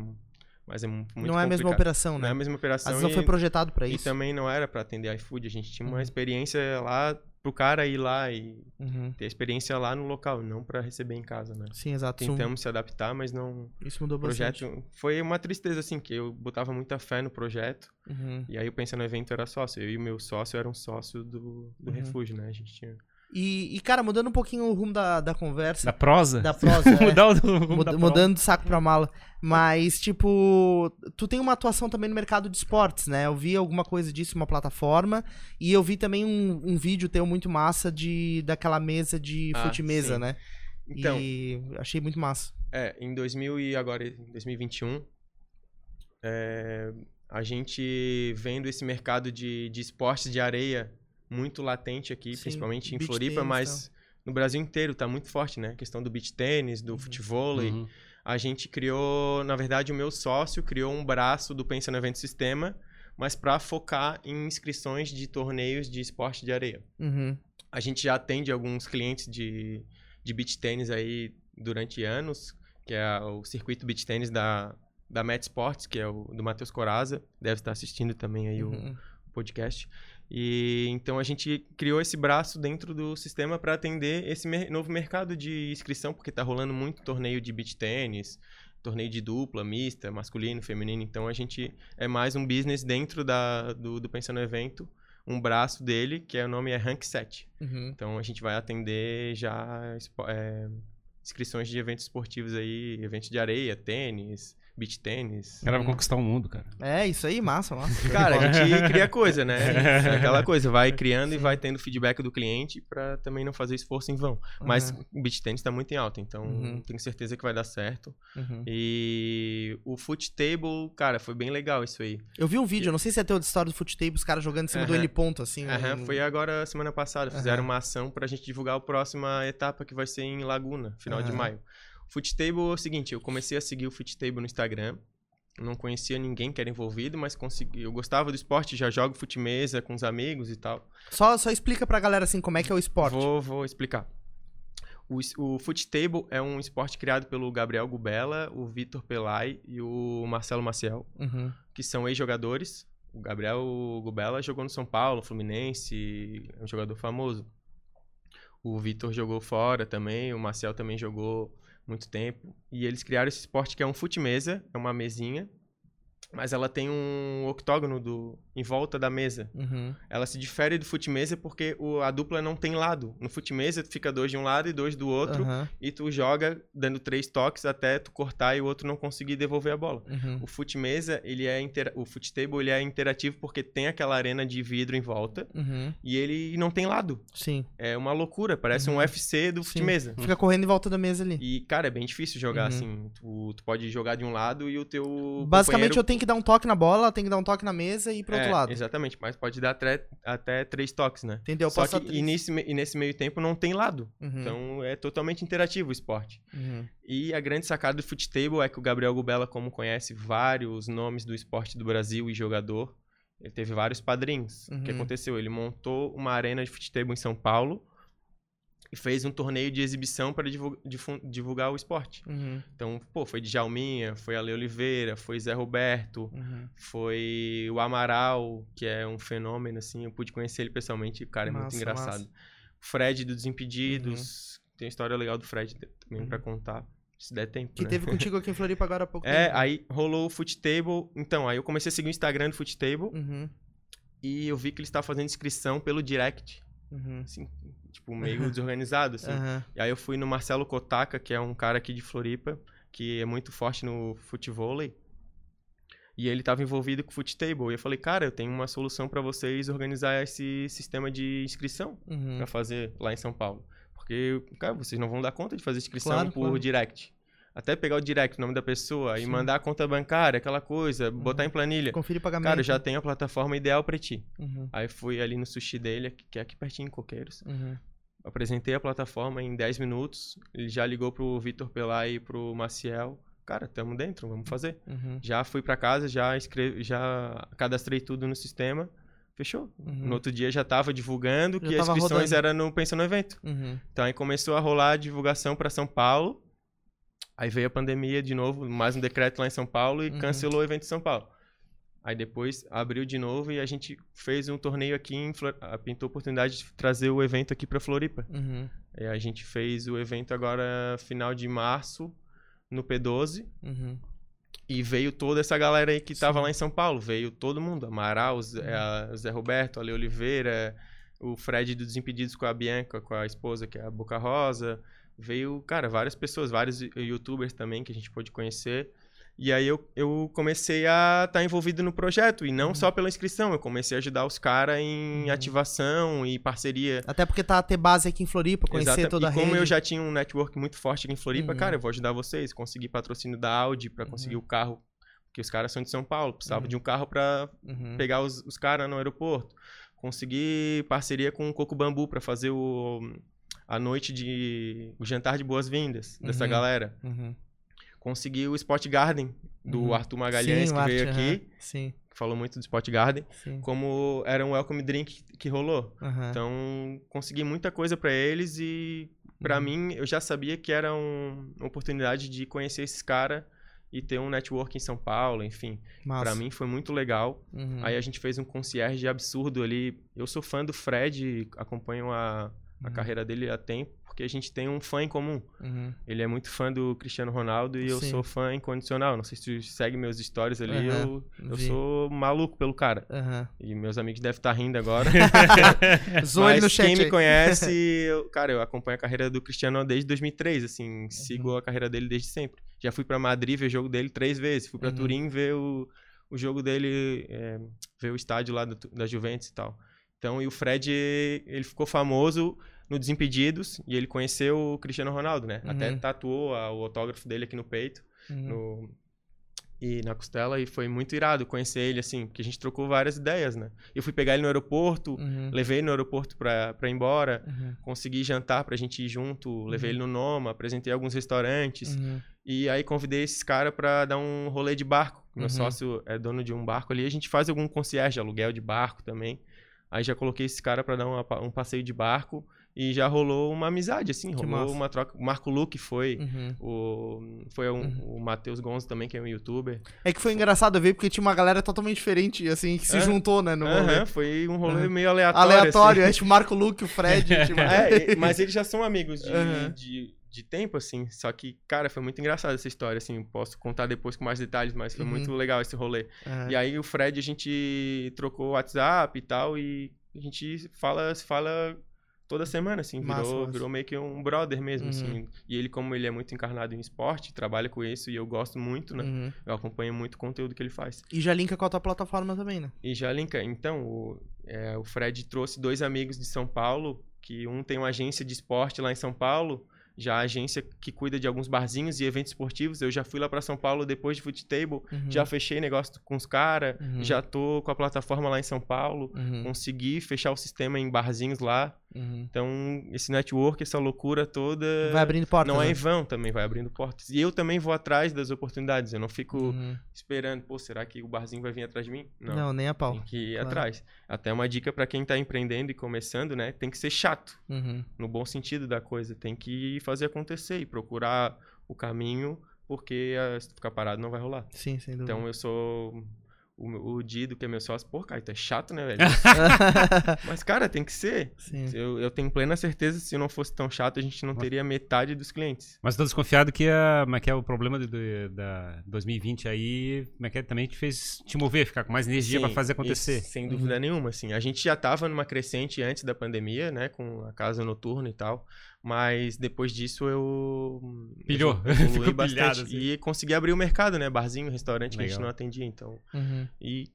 mas é mu- muito Não é a mesma complicado. operação, Não né? é a mesma operação. Às vezes não e- foi projetado pra E isso. também não era pra atender iFood, a gente tinha uma Uhum. experiência lá pro cara ir lá e Uhum. ter experiência lá no local, não pra receber em casa, né? Sim, exato. Tentamos se adaptar, mas não. Isso mudou O projeto bastante. foi uma tristeza assim, que eu botava muita fé no projeto. Uhum. E aí eu pensei no evento era sócio, eu e o meu sócio eram sócio do, do Uhum. refúgio, né? A gente tinha E, e, cara, mudando um pouquinho o rumo da, da conversa. Da prosa? Da prosa. é. Mudar o rumo Mud- da prosa. mudando de saco pra mala. Mas, tipo, tu tem uma atuação também no mercado de esportes, né? Eu vi alguma coisa disso, uma plataforma. E eu vi também um, um vídeo teu muito massa de daquela mesa de Ah, fute-mesa, sim. né? Então, E achei muito massa. é, em 2000 e agora em 2021, é, a gente vendo esse mercado de, de esportes de areia muito latente aqui, Sim, principalmente em Floripa, tênis mas no Brasil inteiro tá muito forte, né? A questão do beach tênis, do futevôlei. Uhum. A gente criou, na verdade, o meu sócio criou um braço do Pensa no Evento Sistema, mas para focar em inscrições de torneios de esporte de areia. Uhum. A gente já atende alguns clientes de, de beach tênis aí durante anos, que é o circuito beach tênis da, da Met Sports, que é o do Matheus Coraza, deve estar assistindo também aí o Uhum. podcast. E então a gente criou esse braço dentro do sistema para atender esse mer- novo mercado de inscrição, porque tá rolando muito torneio de beach tênis, torneio de dupla, mista, masculino, feminino. Então a gente é mais um business dentro da, do, do Pensa no Evento, um braço dele, que é, o nome é Rank 7. Uhum. Então a gente vai atender já é, inscrições de eventos esportivos aí, eventos de areia, tênis, beach tênis. O cara vai conquistar o mundo, cara. É, isso aí, massa, massa. Cara, a gente cria coisa, né? É aquela coisa, vai criando e vai tendo feedback do cliente pra também não fazer esforço em vão. Mas o beach tênis tá muito em alta, então Uhum. tenho certeza que vai dar certo. Uhum. E o foot table, cara, foi bem legal isso aí. Eu vi um vídeo, eu não sei se é teu de história do Foot Table, os caras jogando em cima do. L ponto, assim. Aham, um- foi agora semana passada. Fizeram uma ação pra gente divulgar a próxima etapa que vai ser em Laguna, final de maio. Foot Table é o seguinte, eu comecei a seguir o Foot Table no Instagram. Não conhecia ninguém que era envolvido, mas consegui. Eu gostava do esporte, já jogo fute mesa com os amigos e tal. Só, só explica pra galera, assim, como é que é o esporte. Vou, vou explicar. O, o foot table é um esporte criado pelo Gabriel Gubela, o Vitor Pelai e o Marcelo Maciel, Uhum. que são ex-jogadores. O Gabriel Gubela jogou no São Paulo, Fluminense, é um jogador famoso. O Vitor jogou fora também, o Marcel também jogou muito tempo. E eles criaram esse esporte que é um fute mesa, é uma mesinha, mas ela tem um octógono do, em volta da mesa. Uhum. Ela se difere do fute mesa porque o, a dupla não tem lado. No fute mesa, fica dois de um lado e dois do outro. Aham. E tu joga dando três toques até tu cortar e o outro não conseguir devolver a bola. Uhum. O fute mesa, ele é intera- o fute table, ele é interativo porque tem aquela arena de vidro em volta Uhum. e ele não tem lado. Sim. É uma loucura, parece um Uhum. UFC do fute Sim. mesa. Fica correndo em volta da mesa ali. E, cara, é bem difícil jogar Uhum. assim. Tu, tu pode jogar de um lado e o teu. Basicamente, eu tenho que dar um toque na bola, tenho que dar um toque na mesa e ir pro outro É, lado. Exatamente, mas pode dar até, até três toques, né? Entendeu? Eu Só que, e, nesse, e nesse meio tempo não tem lado. Uhum. Então é totalmente interativo o esporte. Uhum. E a grande sacada do Foot Table é que o Gabriel Gubela, como conhece vários nomes do esporte do Brasil e jogador, ele teve vários padrinhos. O que Uhum. aconteceu? Ele montou uma arena de Foot Table em São Paulo e fez um torneio de exibição para divu- difu- divulgar o esporte. Uhum. Então, pô, foi Djalminha, foi Ale Oliveira, foi Zé Roberto, Uhum. foi o Amaral, que é um fenômeno, assim. Eu pude conhecer ele pessoalmente, o cara é muito Massa, engraçado. massa. O Fred do Desimpedidos. Tem uma história legal do Fred também Uhum. contar, se der tempo. Que né? teve contigo aqui em Floripa agora há pouco É, tempo. aí rolou o Foot Table. Então, aí eu comecei a seguir o Instagram do Foot Table Uhum. e eu vi que ele estava fazendo inscrição pelo direct. Uhum. Assim, tipo, meio desorganizado, assim. Aham. E aí eu fui no Marcelo Kotaka, que é um cara aqui de Floripa, que é muito forte no futevôlei. E ele estava envolvido com o Foot Table. E eu falei, cara, eu tenho uma solução para vocês organizar esse sistema de inscrição Uhum. pra fazer lá em São Paulo. Porque, cara, vocês não vão dar conta de fazer inscrição Claro, por claro. direct. Até pegar o direct, o nome da pessoa, e Sim. mandar a conta bancária, aquela coisa, botar em planilha. Conferir pagamento. Cara, eu já tenho a plataforma ideal pra ti. Uhum. Aí fui ali no sushi dele, que é aqui pertinho em Coqueiros. Uhum. Apresentei a plataforma em 10 minutos. Ele já ligou pro Vitor Pelai e pro Maciel. Cara, tamo dentro, vamos fazer. Uhum. Já fui pra casa, já escrevi, já cadastrei tudo no sistema. Fechou. Uhum. No outro dia já tava divulgando Já que as inscrições rodando. eram no Pensa no Evento. Uhum. Então aí começou a rolar a divulgação pra São Paulo. Aí veio a pandemia de novo, mais um decreto lá em São Paulo e Uhum. cancelou o evento em São Paulo. Aí depois abriu de novo e a gente fez um torneio aqui em Flor... ah, pintou a oportunidade de trazer o evento aqui pra Floripa. Uhum. E a gente fez o evento agora final de março no P12 Uhum. e veio toda essa galera aí que tava Sim. lá em São Paulo, veio todo mundo, Amaral, Zé, a- Zé Roberto, Ale Oliveira, o Fred do Desimpedidos com a Bianca, com a esposa que é a Boca Rosa, veio, cara, várias pessoas, vários youtubers também que a gente pôde conhecer. E aí eu, eu comecei a estar envolvido no projeto, e não Uhum. só pela inscrição, eu comecei a ajudar os caras em Uhum. ativação e parceria. Até porque tá a ter base aqui em Floripa, conhecer Exata- toda a e como rede. eu já tinha um network muito forte aqui em Floripa, Uhum. cara, eu vou ajudar vocês, conseguir patrocínio da Audi pra conseguir Uhum. o carro, porque os caras são de São Paulo, precisava Uhum. de um carro pra Uhum. pegar os, os caras no aeroporto. Consegui parceria com o Coco Bambu pra fazer o a noite de o jantar de boas-vindas dessa Uhum. galera. Uhum. Consegui o Spot Garden do Uhum. Arthur Magalhães Sim, que veio Art, aqui. Sim, que falou muito do Spot Garden, sim. como era um welcome drink que rolou. Então, consegui muita coisa pra eles e pra Uhum. mim eu já sabia que era um- uma oportunidade de conhecer esses caras e ter um network em São Paulo, enfim. Pra mim foi muito legal. Uhum. Aí a gente fez um concierge absurdo ali. Eu sou fã do Fred, acompanho há a Uhum. carreira dele há tempo, porque a gente tem um fã em comum. Uhum. Ele é muito fã do Cristiano Ronaldo e eu Sim. sou fã incondicional. Não sei se tu segue meus stories ali, Aham, eu, eu vi. sou maluco pelo cara. E meus amigos devem estar rindo agora. Zoa ele Mas no chat quem me conhece, eu- cara, eu acompanho a carreira do Cristiano desde 2003, assim, Uhum. sigo a carreira dele desde sempre. Já fui pra Madrid ver jogo dele três vezes, fui pra Uhum. Turim ver o, o jogo dele, é, ver o estádio lá do- da Juventus e tal. Então, e o Fred, ele ficou famoso no Desimpedidos e ele conheceu o Cristiano Ronaldo, né? Até Uhum. tatuou a- o autógrafo dele aqui no peito Uhum. no- e na costela e foi muito irado conhecer ele, assim, porque a gente trocou várias ideias, né? Eu fui pegar ele no aeroporto, Uhum. levei ele no aeroporto pra, pra ir embora, Uhum. consegui jantar pra gente ir junto, levei ele no Noma, apresentei alguns restaurantes Uhum. e aí convidei esses caras pra dar um rolê de barco. Meu Uhum. sócio é dono de um barco ali, a gente faz algum concierge, aluguel de barco também. Aí já coloquei esse cara pra dar uma um passeio de barco e já rolou uma amizade, assim, Que rolou massa. uma troca. O Marco Luque foi, Uhum. o, foi um- Uhum. o Matheus Gonzo também, que é um youtuber. É que foi engraçado ver porque tinha uma galera totalmente diferente, assim, que se É. juntou, né, no Aham, rolê. foi um rolê meio aleatório. Aleatório, assim. é tipo Marco Luque, o Fred, tipo... É, mas eles já são amigos de, de, de tempo, assim. Só que, cara, foi muito engraçado essa história, assim. Posso contar depois com mais detalhes, mas foi Uhum. muito legal esse rolê. E aí o Fred, a gente trocou o WhatsApp e tal, e a gente fala, se fala toda semana, assim. Massa, Virou, massa. virou meio que um brother mesmo, Uhum. assim. E ele, como ele é muito encarnado em esporte, trabalha com isso, e eu gosto muito, né? Uhum. Eu acompanho muito o conteúdo que ele faz. E já linka com a tua plataforma também, né? E já linka, então, o, é, o Fred trouxe dois amigos de São Paulo, que um tem uma agência de esporte lá em São Paulo, já a agência que cuida de alguns barzinhos e eventos esportivos. Eu já fui lá pra São Paulo depois de Foot Table, Uhum. já fechei negócio com os caras, Uhum. já tô com a plataforma lá em São Paulo, Uhum. consegui fechar o sistema em barzinhos lá. Uhum. Então, esse network, essa loucura toda. Vai abrindo portas, Não é né? em vão também, vai abrindo portas. E eu também vou atrás das oportunidades. Eu não fico Uhum. esperando, pô, será que o barzinho vai vir atrás de mim? Não. nem a pau. Tem que ir Claro. atrás. Até uma dica pra quem tá empreendendo e começando, né? Tem que ser chato, Uhum. no bom sentido da coisa. Tem que fazer acontecer e procurar o caminho, porque se tu ficar parado não vai rolar. Sim, sem dúvida. Então eu sou o, o Dido, que é meu sócio. Pô, cara, tu é chato, né, velho? Mas, cara, tem que ser. Sim. Eu, eu tenho plena certeza que se não fosse tão chato, a gente não teria metade dos clientes. Mas tô desconfiado que, a, é que é o problema de, de- da 2020 aí, como é que é, também te fez te mover, ficar com mais energia pra Sim, fazer acontecer. isso, sem dúvida nenhuma, assim. A gente já tava numa crescente antes da pandemia, né? Com a casa noturna e tal. Mas depois disso eu. Pilhou. eu evoluí Ficou bastante. pilhado, assim. E consegui abrir o mercado, né? Barzinho, restaurante que a gente Legal. não atendia, então. Uhum. E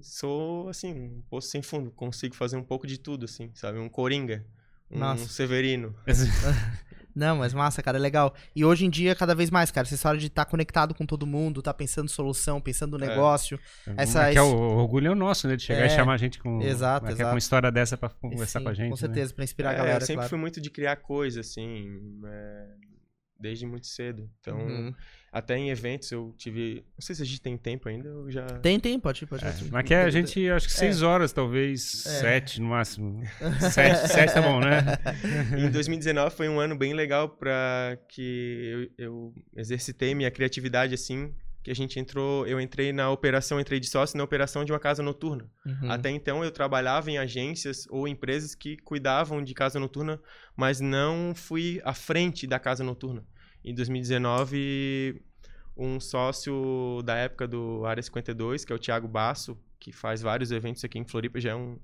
sou, assim, um poço sem fundo. Consigo fazer um pouco de tudo, assim, sabe? Um coringa. Um Nossa. Severino. Não, mas massa, cara, é legal. E hoje em dia, cada vez mais, cara, essa hora de estar conectado com todo mundo, tá pensando solução, pensando no É. negócio. Essa- Como é que é o, o orgulho é o nosso, né? De chegar É, e chamar a gente com, exato, é é, exato. com uma história dessa pra conversar Sim, com a gente. Com né? certeza, pra inspirar a É, galera, eu sempre claro. fui muito de criar coisa, assim, é, desde muito cedo. Então, Uhum. até em eventos eu tive. Não sei se a gente tem tempo ainda, eu já. Tem, tem, pode ir, pode ir. É, mas que a gente, acho que seis horas, talvez, É. sete no máximo. Sete, sete tá bom, né? Em 2019 foi um ano bem legal para que eu, eu exercitei minha criatividade assim, que a gente entrou, eu entrei na operação, entrei de sócio na operação de uma casa noturna. Uhum. Até então eu trabalhava em agências ou empresas que cuidavam de casa noturna, mas não fui à frente da casa noturna. Em 2019, um sócio da época do Área 52, que é o Thiago Basso, que faz vários eventos aqui em Floripa, já é um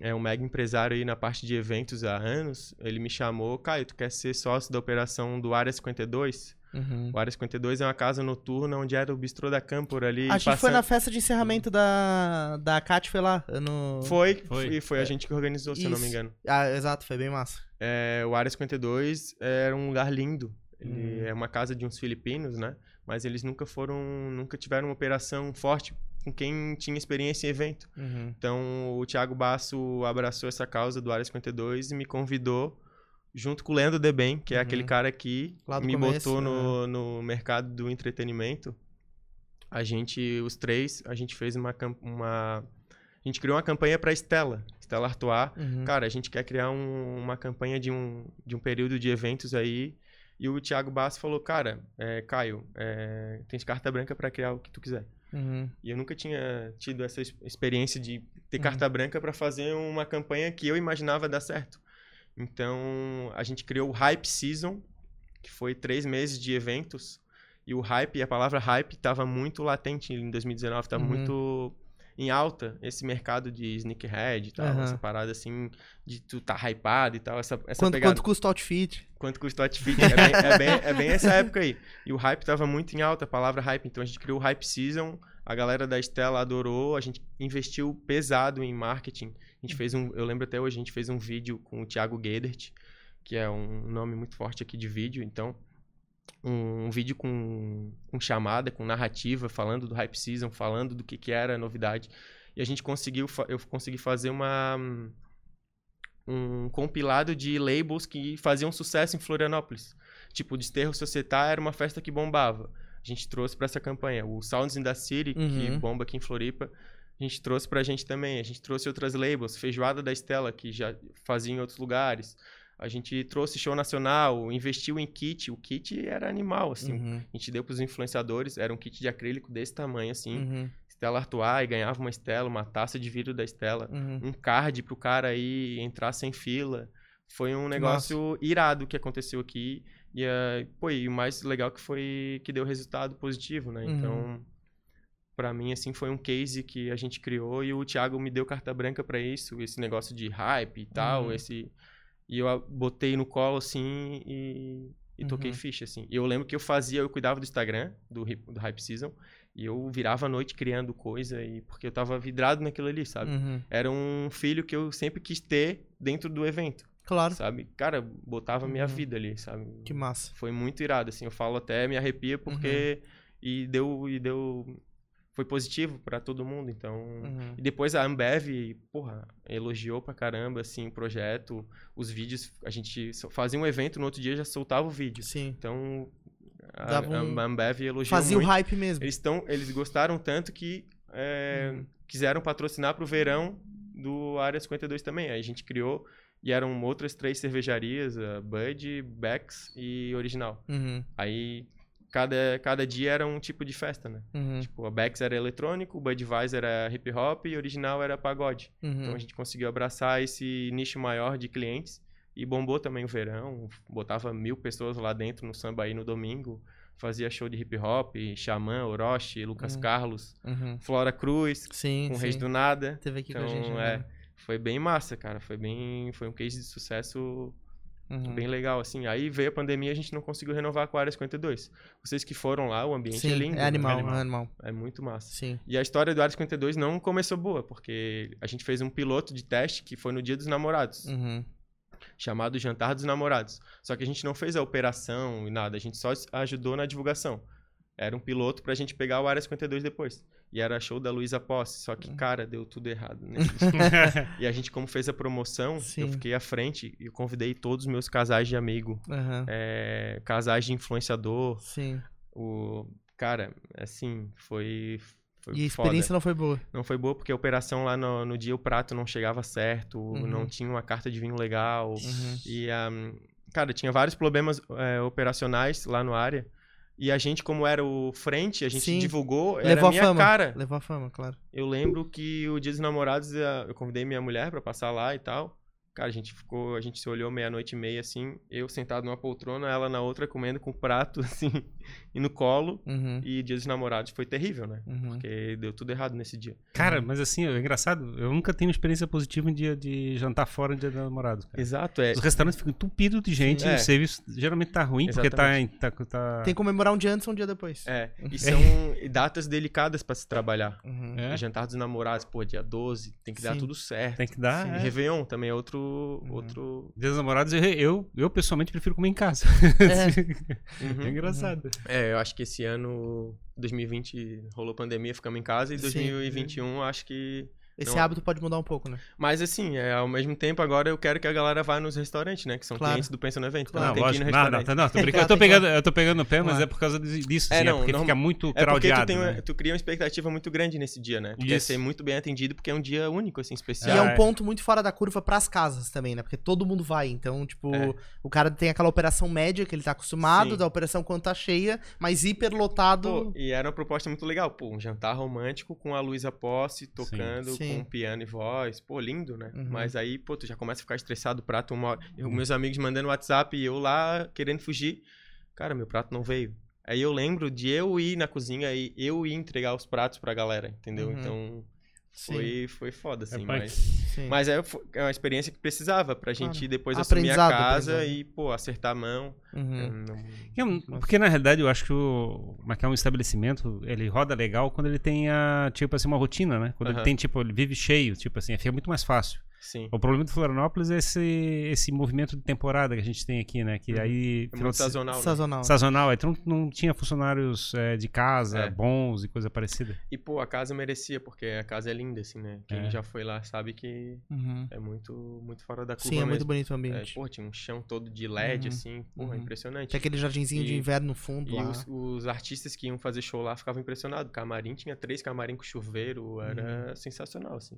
é um mega empresário aí na parte de eventos há anos. Ele me chamou, Caio, tu quer ser sócio da operação do Área 52? Uhum. O Área 52 é uma casa noturna onde era o bistrô da Campor ali. A gente foi na festa de encerramento da, da Cat, foi lá. No... Foi, Foi. foi, foi a gente que organizou, se eu não me Isso. engano. Ah, exato, foi bem massa. É, o Área 52 era um lugar lindo. Ele Hum. é uma casa de uns filipinos, né? Mas eles nunca foram, nunca tiveram uma operação forte com quem tinha experiência em evento. Uhum. Então o Thiago Basso abraçou essa causa do Área 52 e me convidou junto com o Leandro Deben, que é Uhum. aquele cara que me começo, botou no, no mercado do entretenimento. A gente, os três, a gente fez uma, uma a gente criou uma campanha para Estela, Estela Artois, Uhum. Cara, a gente quer criar um- uma campanha de um, de um período de eventos aí. E o Thiago Basso falou, cara, é, Caio, é, tens carta branca para criar o que tu quiser. Uhum. E eu nunca tinha tido essa ex- experiência de ter Uhum. carta branca para fazer uma campanha que eu imaginava dar certo. Então, a gente criou o Hype Season, que foi três meses de eventos. E o hype, a palavra hype, estava muito latente em 2019, estava Uhum. muito em alta esse mercado de sneakerhead e tal, Aham. essa parada assim de tu tá hypado e tal, essa, essa Quanto, pegada. quanto custa o outfit? Quanto custa o outfit? É bem, é, bem, é bem essa época aí. E o hype tava muito em alta, a palavra hype. Então a gente criou o Hype Season, a galera da Estela adorou, a gente investiu pesado em marketing. A gente fez um, eu lembro até hoje, a gente fez um vídeo com o Thiago Gedert, que é um nome muito forte aqui de vídeo, então um, vídeo com, com chamada, com narrativa, falando do Hype Season, falando do que, que era a novidade. E a gente conseguiu, eu consegui fazer uma um compilado de labels que faziam sucesso em Florianópolis. Tipo, o Desterro Societar era uma festa que bombava. A gente trouxe pra essa campanha. O Sounds in the City, que Uhum. bomba aqui em Floripa, a gente trouxe pra gente também. A gente trouxe outras labels. Feijoada da Estela, que já fazia em outros lugares. A gente trouxe show nacional, investiu em kit. O kit era animal, assim. Uhum, A gente deu pros influenciadores, era um kit de acrílico desse tamanho, assim. uhum, Stella Artois, e ganhava uma Stella, uma taça de vidro da Stella uhum. um card pro cara aí entrar sem fila. Foi um negócio irado que aconteceu aqui. E, eh, pô, e o mais legal que foi que deu resultado positivo, né? Uhum. Então, pra mim, assim, foi um case que a gente criou e o Thiago me deu carta branca pra isso, esse negócio de hype e tal, Uhum. esse... E eu botei no colo, assim, e, e toquei Uhum. ficha, assim. E eu lembro que eu fazia, eu cuidava do Instagram, do, do Hype Season, e eu virava a noite criando coisa, e porque eu tava vidrado naquilo ali, sabe? Uhum. Era um filho que eu sempre quis ter dentro do evento, Claro, sabe? Cara, botava minha Uhum. vida ali, sabe? que massa. Foi muito irado, assim. Eu falo até, me arrepia porque... Uhum. E deu... E deu... Foi positivo pra todo mundo, então... Uhum. E depois a Ambev, porra, elogiou pra caramba, assim, o projeto. Os vídeos, a gente fazia um evento, no outro dia já soltava o vídeo. Sim. Então, a, um- a Ambev elogiou Fazia o muito. hype mesmo. Eles, tão, eles gostaram tanto que é, Uhum. quiseram patrocinar pro verão do Área 52 também. Aí a gente criou e eram outras três cervejarias, a Bud, Bex e Original. Uhum, Aí cada, cada dia era um tipo de festa, né? uhum, Tipo, a Bex era eletrônico, o Budweiser era hip hop e Original era pagode. Então uhum. a gente conseguiu abraçar esse nicho maior de clientes e bombou também o verão. Botava mil pessoas lá dentro no samba aí no domingo. Fazia show de hip hop, Xamã, Orochi, Lucas Uhum. Carlos, Uhum. Flora Cruz, Sim, com sim. Reis do Nada. Teve aqui Então, com a gente. é, né? foi bem massa, cara. Foi bem, foi um case de sucesso Uhum. bem legal, assim. Aí veio a pandemia, a gente não conseguiu renovar com a Área 52. Vocês que foram lá, o ambiente Sim, é lindo. é né? animal, animal. é animal. É muito massa. Sim. E a história do Área 52 não começou boa, porque a gente fez um piloto de teste que foi no Dia dos Namorados, Uhum. chamado Jantar dos Namorados. Só que a gente não fez a operação e nada, a gente só ajudou na divulgação. Era um piloto pra gente pegar o Área 52 depois. E era show da Luísa Posse, só Uhum. que, cara, deu tudo errado. dia. e a gente, como fez a promoção, Sim. eu fiquei à frente e convidei todos os meus casais de amigo, Aham. é, casais de influenciador. Sim. O, cara, assim, foi. foi E a foda. experiência não foi boa. Não foi boa porque a operação lá no, no dia o prato não chegava certo, Uhum. não tinha uma carta de vinho legal. Uhum. E, ahm, cara, tinha vários problemas é, operacionais lá no área. E a gente, como era o frente, a gente Sim. divulgou, era Levou a minha fama. cara. Levou a fama, claro. Eu lembro que o dia dos namorados, eu convidei minha mulher pra passar lá e tal. Cara, a gente ficou, a gente se olhou meia-noite e meia, assim, eu sentado numa poltrona, ela na outra comendo com o prato, assim, e no colo. Uhum. E dia dos namorados foi terrível, né? Uhum. Porque deu tudo errado nesse dia. Cara, mas assim, é engraçado. Eu nunca tenho experiência positiva em dia de jantar fora no dia do namorado. cara. Exato, é. Os restaurantes ficam entupidos de gente e É. o serviço geralmente tá ruim porque tá, em- Exatamente. tá, tá... Tem que comemorar um dia antes ou um dia depois. É, e são datas delicadas pra se trabalhar. Uhum. É. Jantar dos namorados, pô, dia 12, tem que dar Sim. tudo certo. Tem que dar. É. Réveillon também é outro. Uhum. outro... Dia dos namorados, eu, eu, eu pessoalmente prefiro comer em casa. É. Uhum. É engraçado. É, eu acho que esse ano, 2020, rolou pandemia, ficamos em casa, e Sim. 2021, acho que. Esse Não. hábito pode mudar um pouco, né? Mas assim, é, ao mesmo tempo, agora eu quero que a galera vá nos restaurantes, né? Que são Claro. clientes do Pensa no Evento. Então Claro. tem que ir no lógico. Não, não, restaurante. tá- não, tô brincando. Eu, tô pegando, eu tô pegando no pé, mas Claro. é por causa disso, É, assim, é, não, porque norma- fica muito É porque tu, uma- né? tu cria uma expectativa muito grande nesse dia, né? Tu quer ser muito bem atendido porque é um dia único, assim, E especial. é Ah, um é. ponto muito fora da curva pras casas também, né? Porque todo mundo vai. Então, tipo, É. o cara tem aquela operação média que ele tá acostumado, Sim. da operação quando tá cheia, mas hiper lotado. Pô, e era uma proposta muito legal. Pô, um jantar romântico com a Luísa Posse tocando, Sim. Sim. Com piano e voz, pô, lindo, né? Uhum. Mas aí, pô, tu já começa a ficar estressado, o prato, uma hora. Eu, meus amigos mandando WhatsApp e eu lá querendo fugir. Cara, meu prato não veio. Aí eu lembro de eu ir na cozinha e eu ir entregar os pratos pra galera, entendeu? Uhum. Então, Sim. foi, foi foda, assim, É, mas... Sim. Mas é, é uma experiência que precisava pra gente Claro. depois assumir a Aprendizado, casa aprendizado. e, pô, acertar a mão. Uhum. Não- Porque na realidade eu acho que o é que é um estabelecimento, ele roda legal quando ele tem a, tipo assim, uma rotina, né? Quando ele Aham. tem, tipo, ele vive cheio, tipo assim, fica muito mais fácil. Sim. O problema do Florianópolis é esse, esse movimento de temporada que a gente tem aqui, né? Que Uhum. aí. É muito de- sazonal, né? Sazonal. Sazonal, aí tu não, não tinha funcionários é, de casa É. bons e coisa parecida. E, pô, a casa merecia, porque a casa é linda, assim, né? Quem É. já foi lá sabe que Uhum. é muito, muito fora da curva Sim, é muito mesmo. bonito o É, ambiente. pô, tinha um chão todo de LED, Uhum. assim, porra, Uhum. impressionante. Tem aquele jardinzinho de E- inverno no fundo E lá. os, os artistas que iam fazer show lá ficavam impressionados. O camarim tinha três camarim com chuveiro, era sensacional, assim.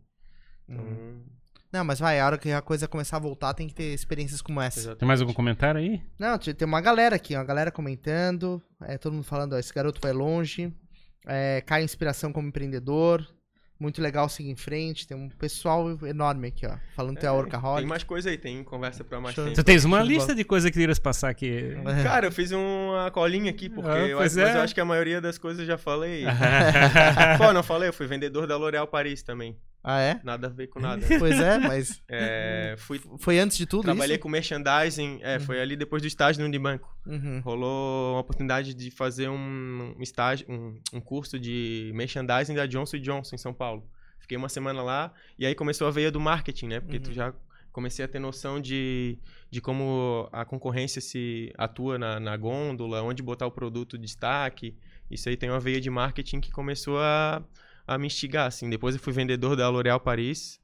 Então, Uhum. Não, mas vai, a hora que a coisa começar a voltar, tem que ter experiências como essa. exatamente. Tem mais algum comentário aí? Não, tem uma galera aqui, uma galera comentando, é, todo mundo falando, ó, esse garoto vai longe, é, cai inspiração como empreendedor, muito legal seguir em frente, tem um pessoal enorme aqui, ó, falando que é, a Tem Orcaholic. mais coisa aí, tem conversa pra mais Show. tempo. Tu tens uma lista de coisas que querias passar aqui. É. Cara, eu fiz uma colinha aqui, porque Ah, eu, acho- mas é. eu acho que a maioria das coisas eu já falei. Pô, não falei, eu fui vendedor da L'Oréal Paris também. Ah, é? Nada a ver com nada. Pois é, mas É, fui, foi antes de tudo trabalhei isso? com merchandising, é, foi ali depois do estágio no Unibanco. Uhum. Rolou uma oportunidade de fazer um, um estágio, um, um curso de merchandising da Johnson Johnson em São Paulo. Fiquei uma semana lá e aí começou a veia do marketing, né? Porque tu Uhum. já comecei a ter noção de, de como a concorrência se atua na, na gôndola, onde botar o produto de destaque. Isso aí tem uma veia de marketing que começou a, a me instigar, assim. Depois eu fui vendedor da L'Oréal Paris.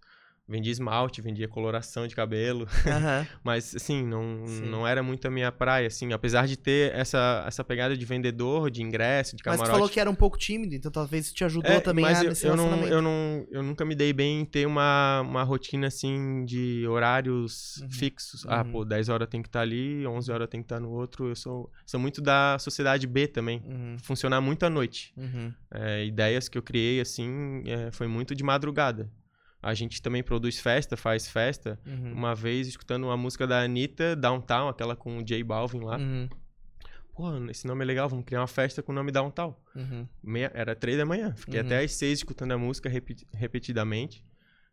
Vendia esmalte, vendia coloração de cabelo. Aham. Mas, assim, não, Sim. não era muito a minha praia, assim. Apesar de ter essa, essa pegada de vendedor, de ingresso, de Mas camarote. tu falou que era um pouco tímido, então talvez isso te ajudou É, também mas a eu, nesse eu, não, eu, não, eu nunca me dei bem em ter uma, uma rotina, assim, de horários Uhum. fixos. Ah, Uhum. pô, 10 horas tem que estar ali, 11 horas tem que estar no outro. Eu sou, sou muito da sociedade B também. Uhum, Funcionar muito à noite. uhum, É, ideias que eu criei, assim, é, foi muito de madrugada. A gente também produz festa, faz festa. uhum, Uma vez escutando uma música da Anitta, Downtown, aquela com o J Balvin lá. uhum, Pô, esse nome é legal, vamos criar uma festa com o nome Downtown. uhum. Meia- era três da manhã. Fiquei Uhum. até às seis escutando a música repetidamente.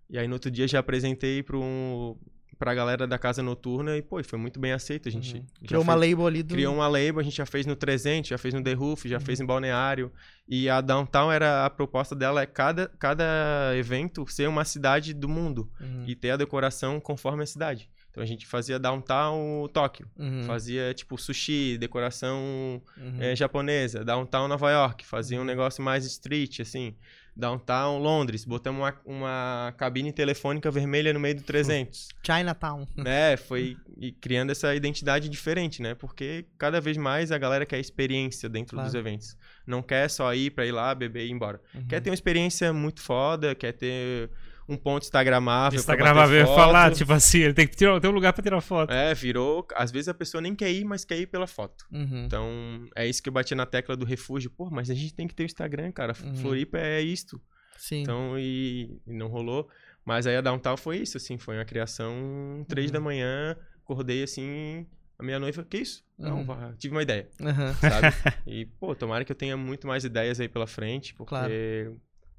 E aí no outro dia já apresentei para um, pra galera da casa noturna e, pô, foi muito bem aceito. A gente Uhum. Criou uma fez- label ali do... criou uma label, a gente já fez no 300, já fez no The Roof, já Uhum. fez em Balneário. E a Downtown era a proposta dela é cada, cada evento ser uma cidade do mundo Uhum, e ter a decoração conforme a cidade. Então a gente fazia Downtown Tóquio, uhum, fazia tipo sushi, decoração uhum, é, japonesa, Downtown Nova York, fazia um negócio mais street, assim. Downtown Londres, botamos uma, uma cabine telefônica vermelha no meio do 300. Chinatown. né? Foi e criando essa identidade diferente, né? Porque cada vez mais a galera quer experiência dentro Claro. dos eventos. Não quer só ir pra ir lá, beber e ir embora. Uhum. Quer ter uma experiência muito foda, quer ter um ponto instagramável. pra Instagram bater vai foto. falar, tipo assim, ele tem que tirar, ter um lugar pra tirar foto. É, virou. Às vezes a pessoa nem quer ir, mas quer ir pela foto. Uhum. Então, é isso que eu bati na tecla do refúgio. Pô, mas a gente tem que ter o Instagram, cara. Uhum. Floripa é isto. Sim. Então, e, e não rolou. Mas aí a Downtown foi isso, assim. Foi uma criação três Uhum. da manhã. Acordei, assim, a minha noiva, que isso? Não, Uhum. tive uma ideia, Aham. sabe? e, pô, tomara que eu tenha muito mais ideias aí pela frente, porque Claro.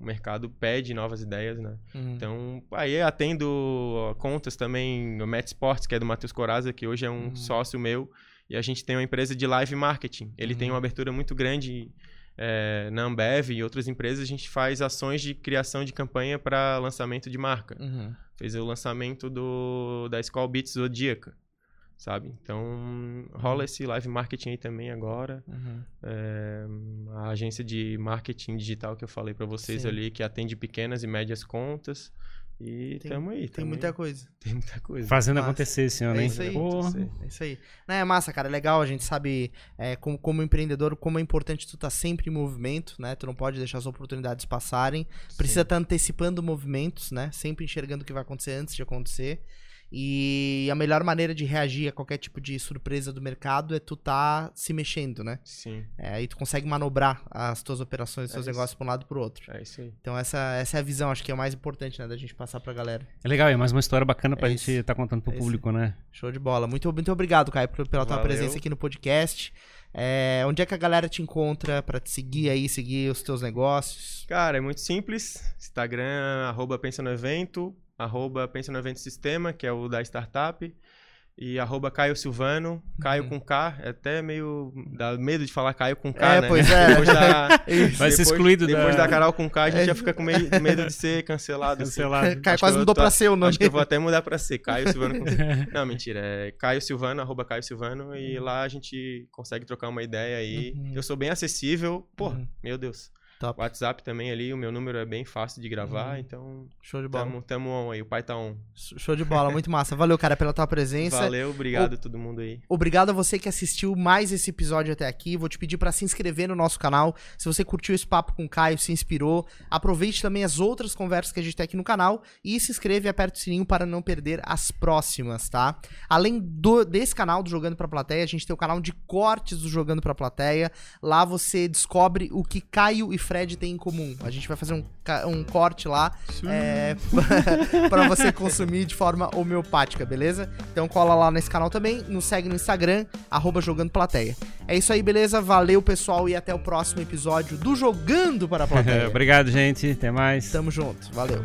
O mercado pede novas ideias, né? Uhum. Então, aí atendo contas também, o Met Sports, que é do Matheus Coraza, que hoje é um Uhum. sócio meu, e a gente tem uma empresa de live marketing. Ele tem Uhum. uma abertura muito grande é, na Ambev e outras empresas, a gente faz ações de criação de campanha para lançamento de marca. Uhum. Fez o lançamento do, da Skull Beats Zodíaca, sabe? Então, rola esse live marketing aí também agora. Uhum. É, a agência de marketing digital que eu falei para vocês Sim. ali, que atende pequenas e médias contas. E Tem- tamo aí. Tem tamo muita aí. coisa. Tem muita coisa. Fazendo Massa. acontecer esse ano, É hein? isso aí. É isso aí. Não, é massa, cara. É legal. A gente sabe, é, como, como empreendedor, como é importante tu estar sempre em movimento, né? Tu não pode deixar as oportunidades passarem. Precisa estar antecipando movimentos, né? Sempre enxergando o que vai acontecer antes de acontecer. E a melhor maneira de reagir a qualquer tipo de surpresa do mercado é tu tá se mexendo, né? Sim, É, aí tu consegue manobrar as tuas operações, os É teus isso. negócios pra um lado e pro outro. é isso aí. Então essa, essa é a visão, acho que é o mais importante, né, da gente passar pra galera. É legal, é mais uma história bacana pra É gente isso. estar contando pro É isso. público, né? Show de bola. Muito, muito obrigado, Caio, pela tua Valeu. presença aqui no podcast. É, onde é que a galera te encontra pra te seguir aí, seguir os teus negócios? Cara, é muito simples. Instagram, arroba Pensa no Evento, arroba Pensa no Evento Sistema, que é o da startup. E arroba Caio Silvano, Caio Uhum. com K. É até meio. dá medo de falar Caio com K, É, né? pois é. Depois da, Vai ser depois- excluído Depois da- da Carol com K, a gente É. já fica com meio- medo de ser cancelado. assim. Cancelado. Caio Acho quase mudou tô- pra ser o nome. Acho que eu vou até mudar pra ser Caio Silvano. com- Não, mentira. É Caio Silvano, arroba Caio Silvano. E lá a gente consegue trocar uma ideia aí. Uhum. Eu sou bem acessível. Pô, Uhum. meu Deus. Top. WhatsApp também ali, o meu número é bem fácil de gravar. Uhum. Então, Show de bola. tamo, tamo on aí. O pai tá on. Show de bola, muito massa. Valeu, cara, pela tua presença. Valeu, obrigado a todo mundo aí. Obrigado a você que assistiu mais esse episódio até aqui. Vou te pedir para se inscrever no nosso canal. Se você curtiu esse papo com o Caio, se inspirou, aproveite também as outras conversas que a gente tem aqui no canal e se inscreve e aperta o sininho para não perder as próximas, tá? Além do, desse canal do Jogando pra Plateia, a gente tem o canal de cortes do Jogando pra Plateia. Lá você descobre o que Caio e Fred têm em comum. A gente vai fazer um, um corte lá é, para você consumir de forma homeopática, beleza? Então cola lá nesse canal também, nos segue no Instagram, arroba Jogando Plateia. É isso aí, beleza? Valeu, pessoal, e até o próximo episódio do Jogando para a Plateia. Obrigado, gente. Até mais. Tamo junto, valeu.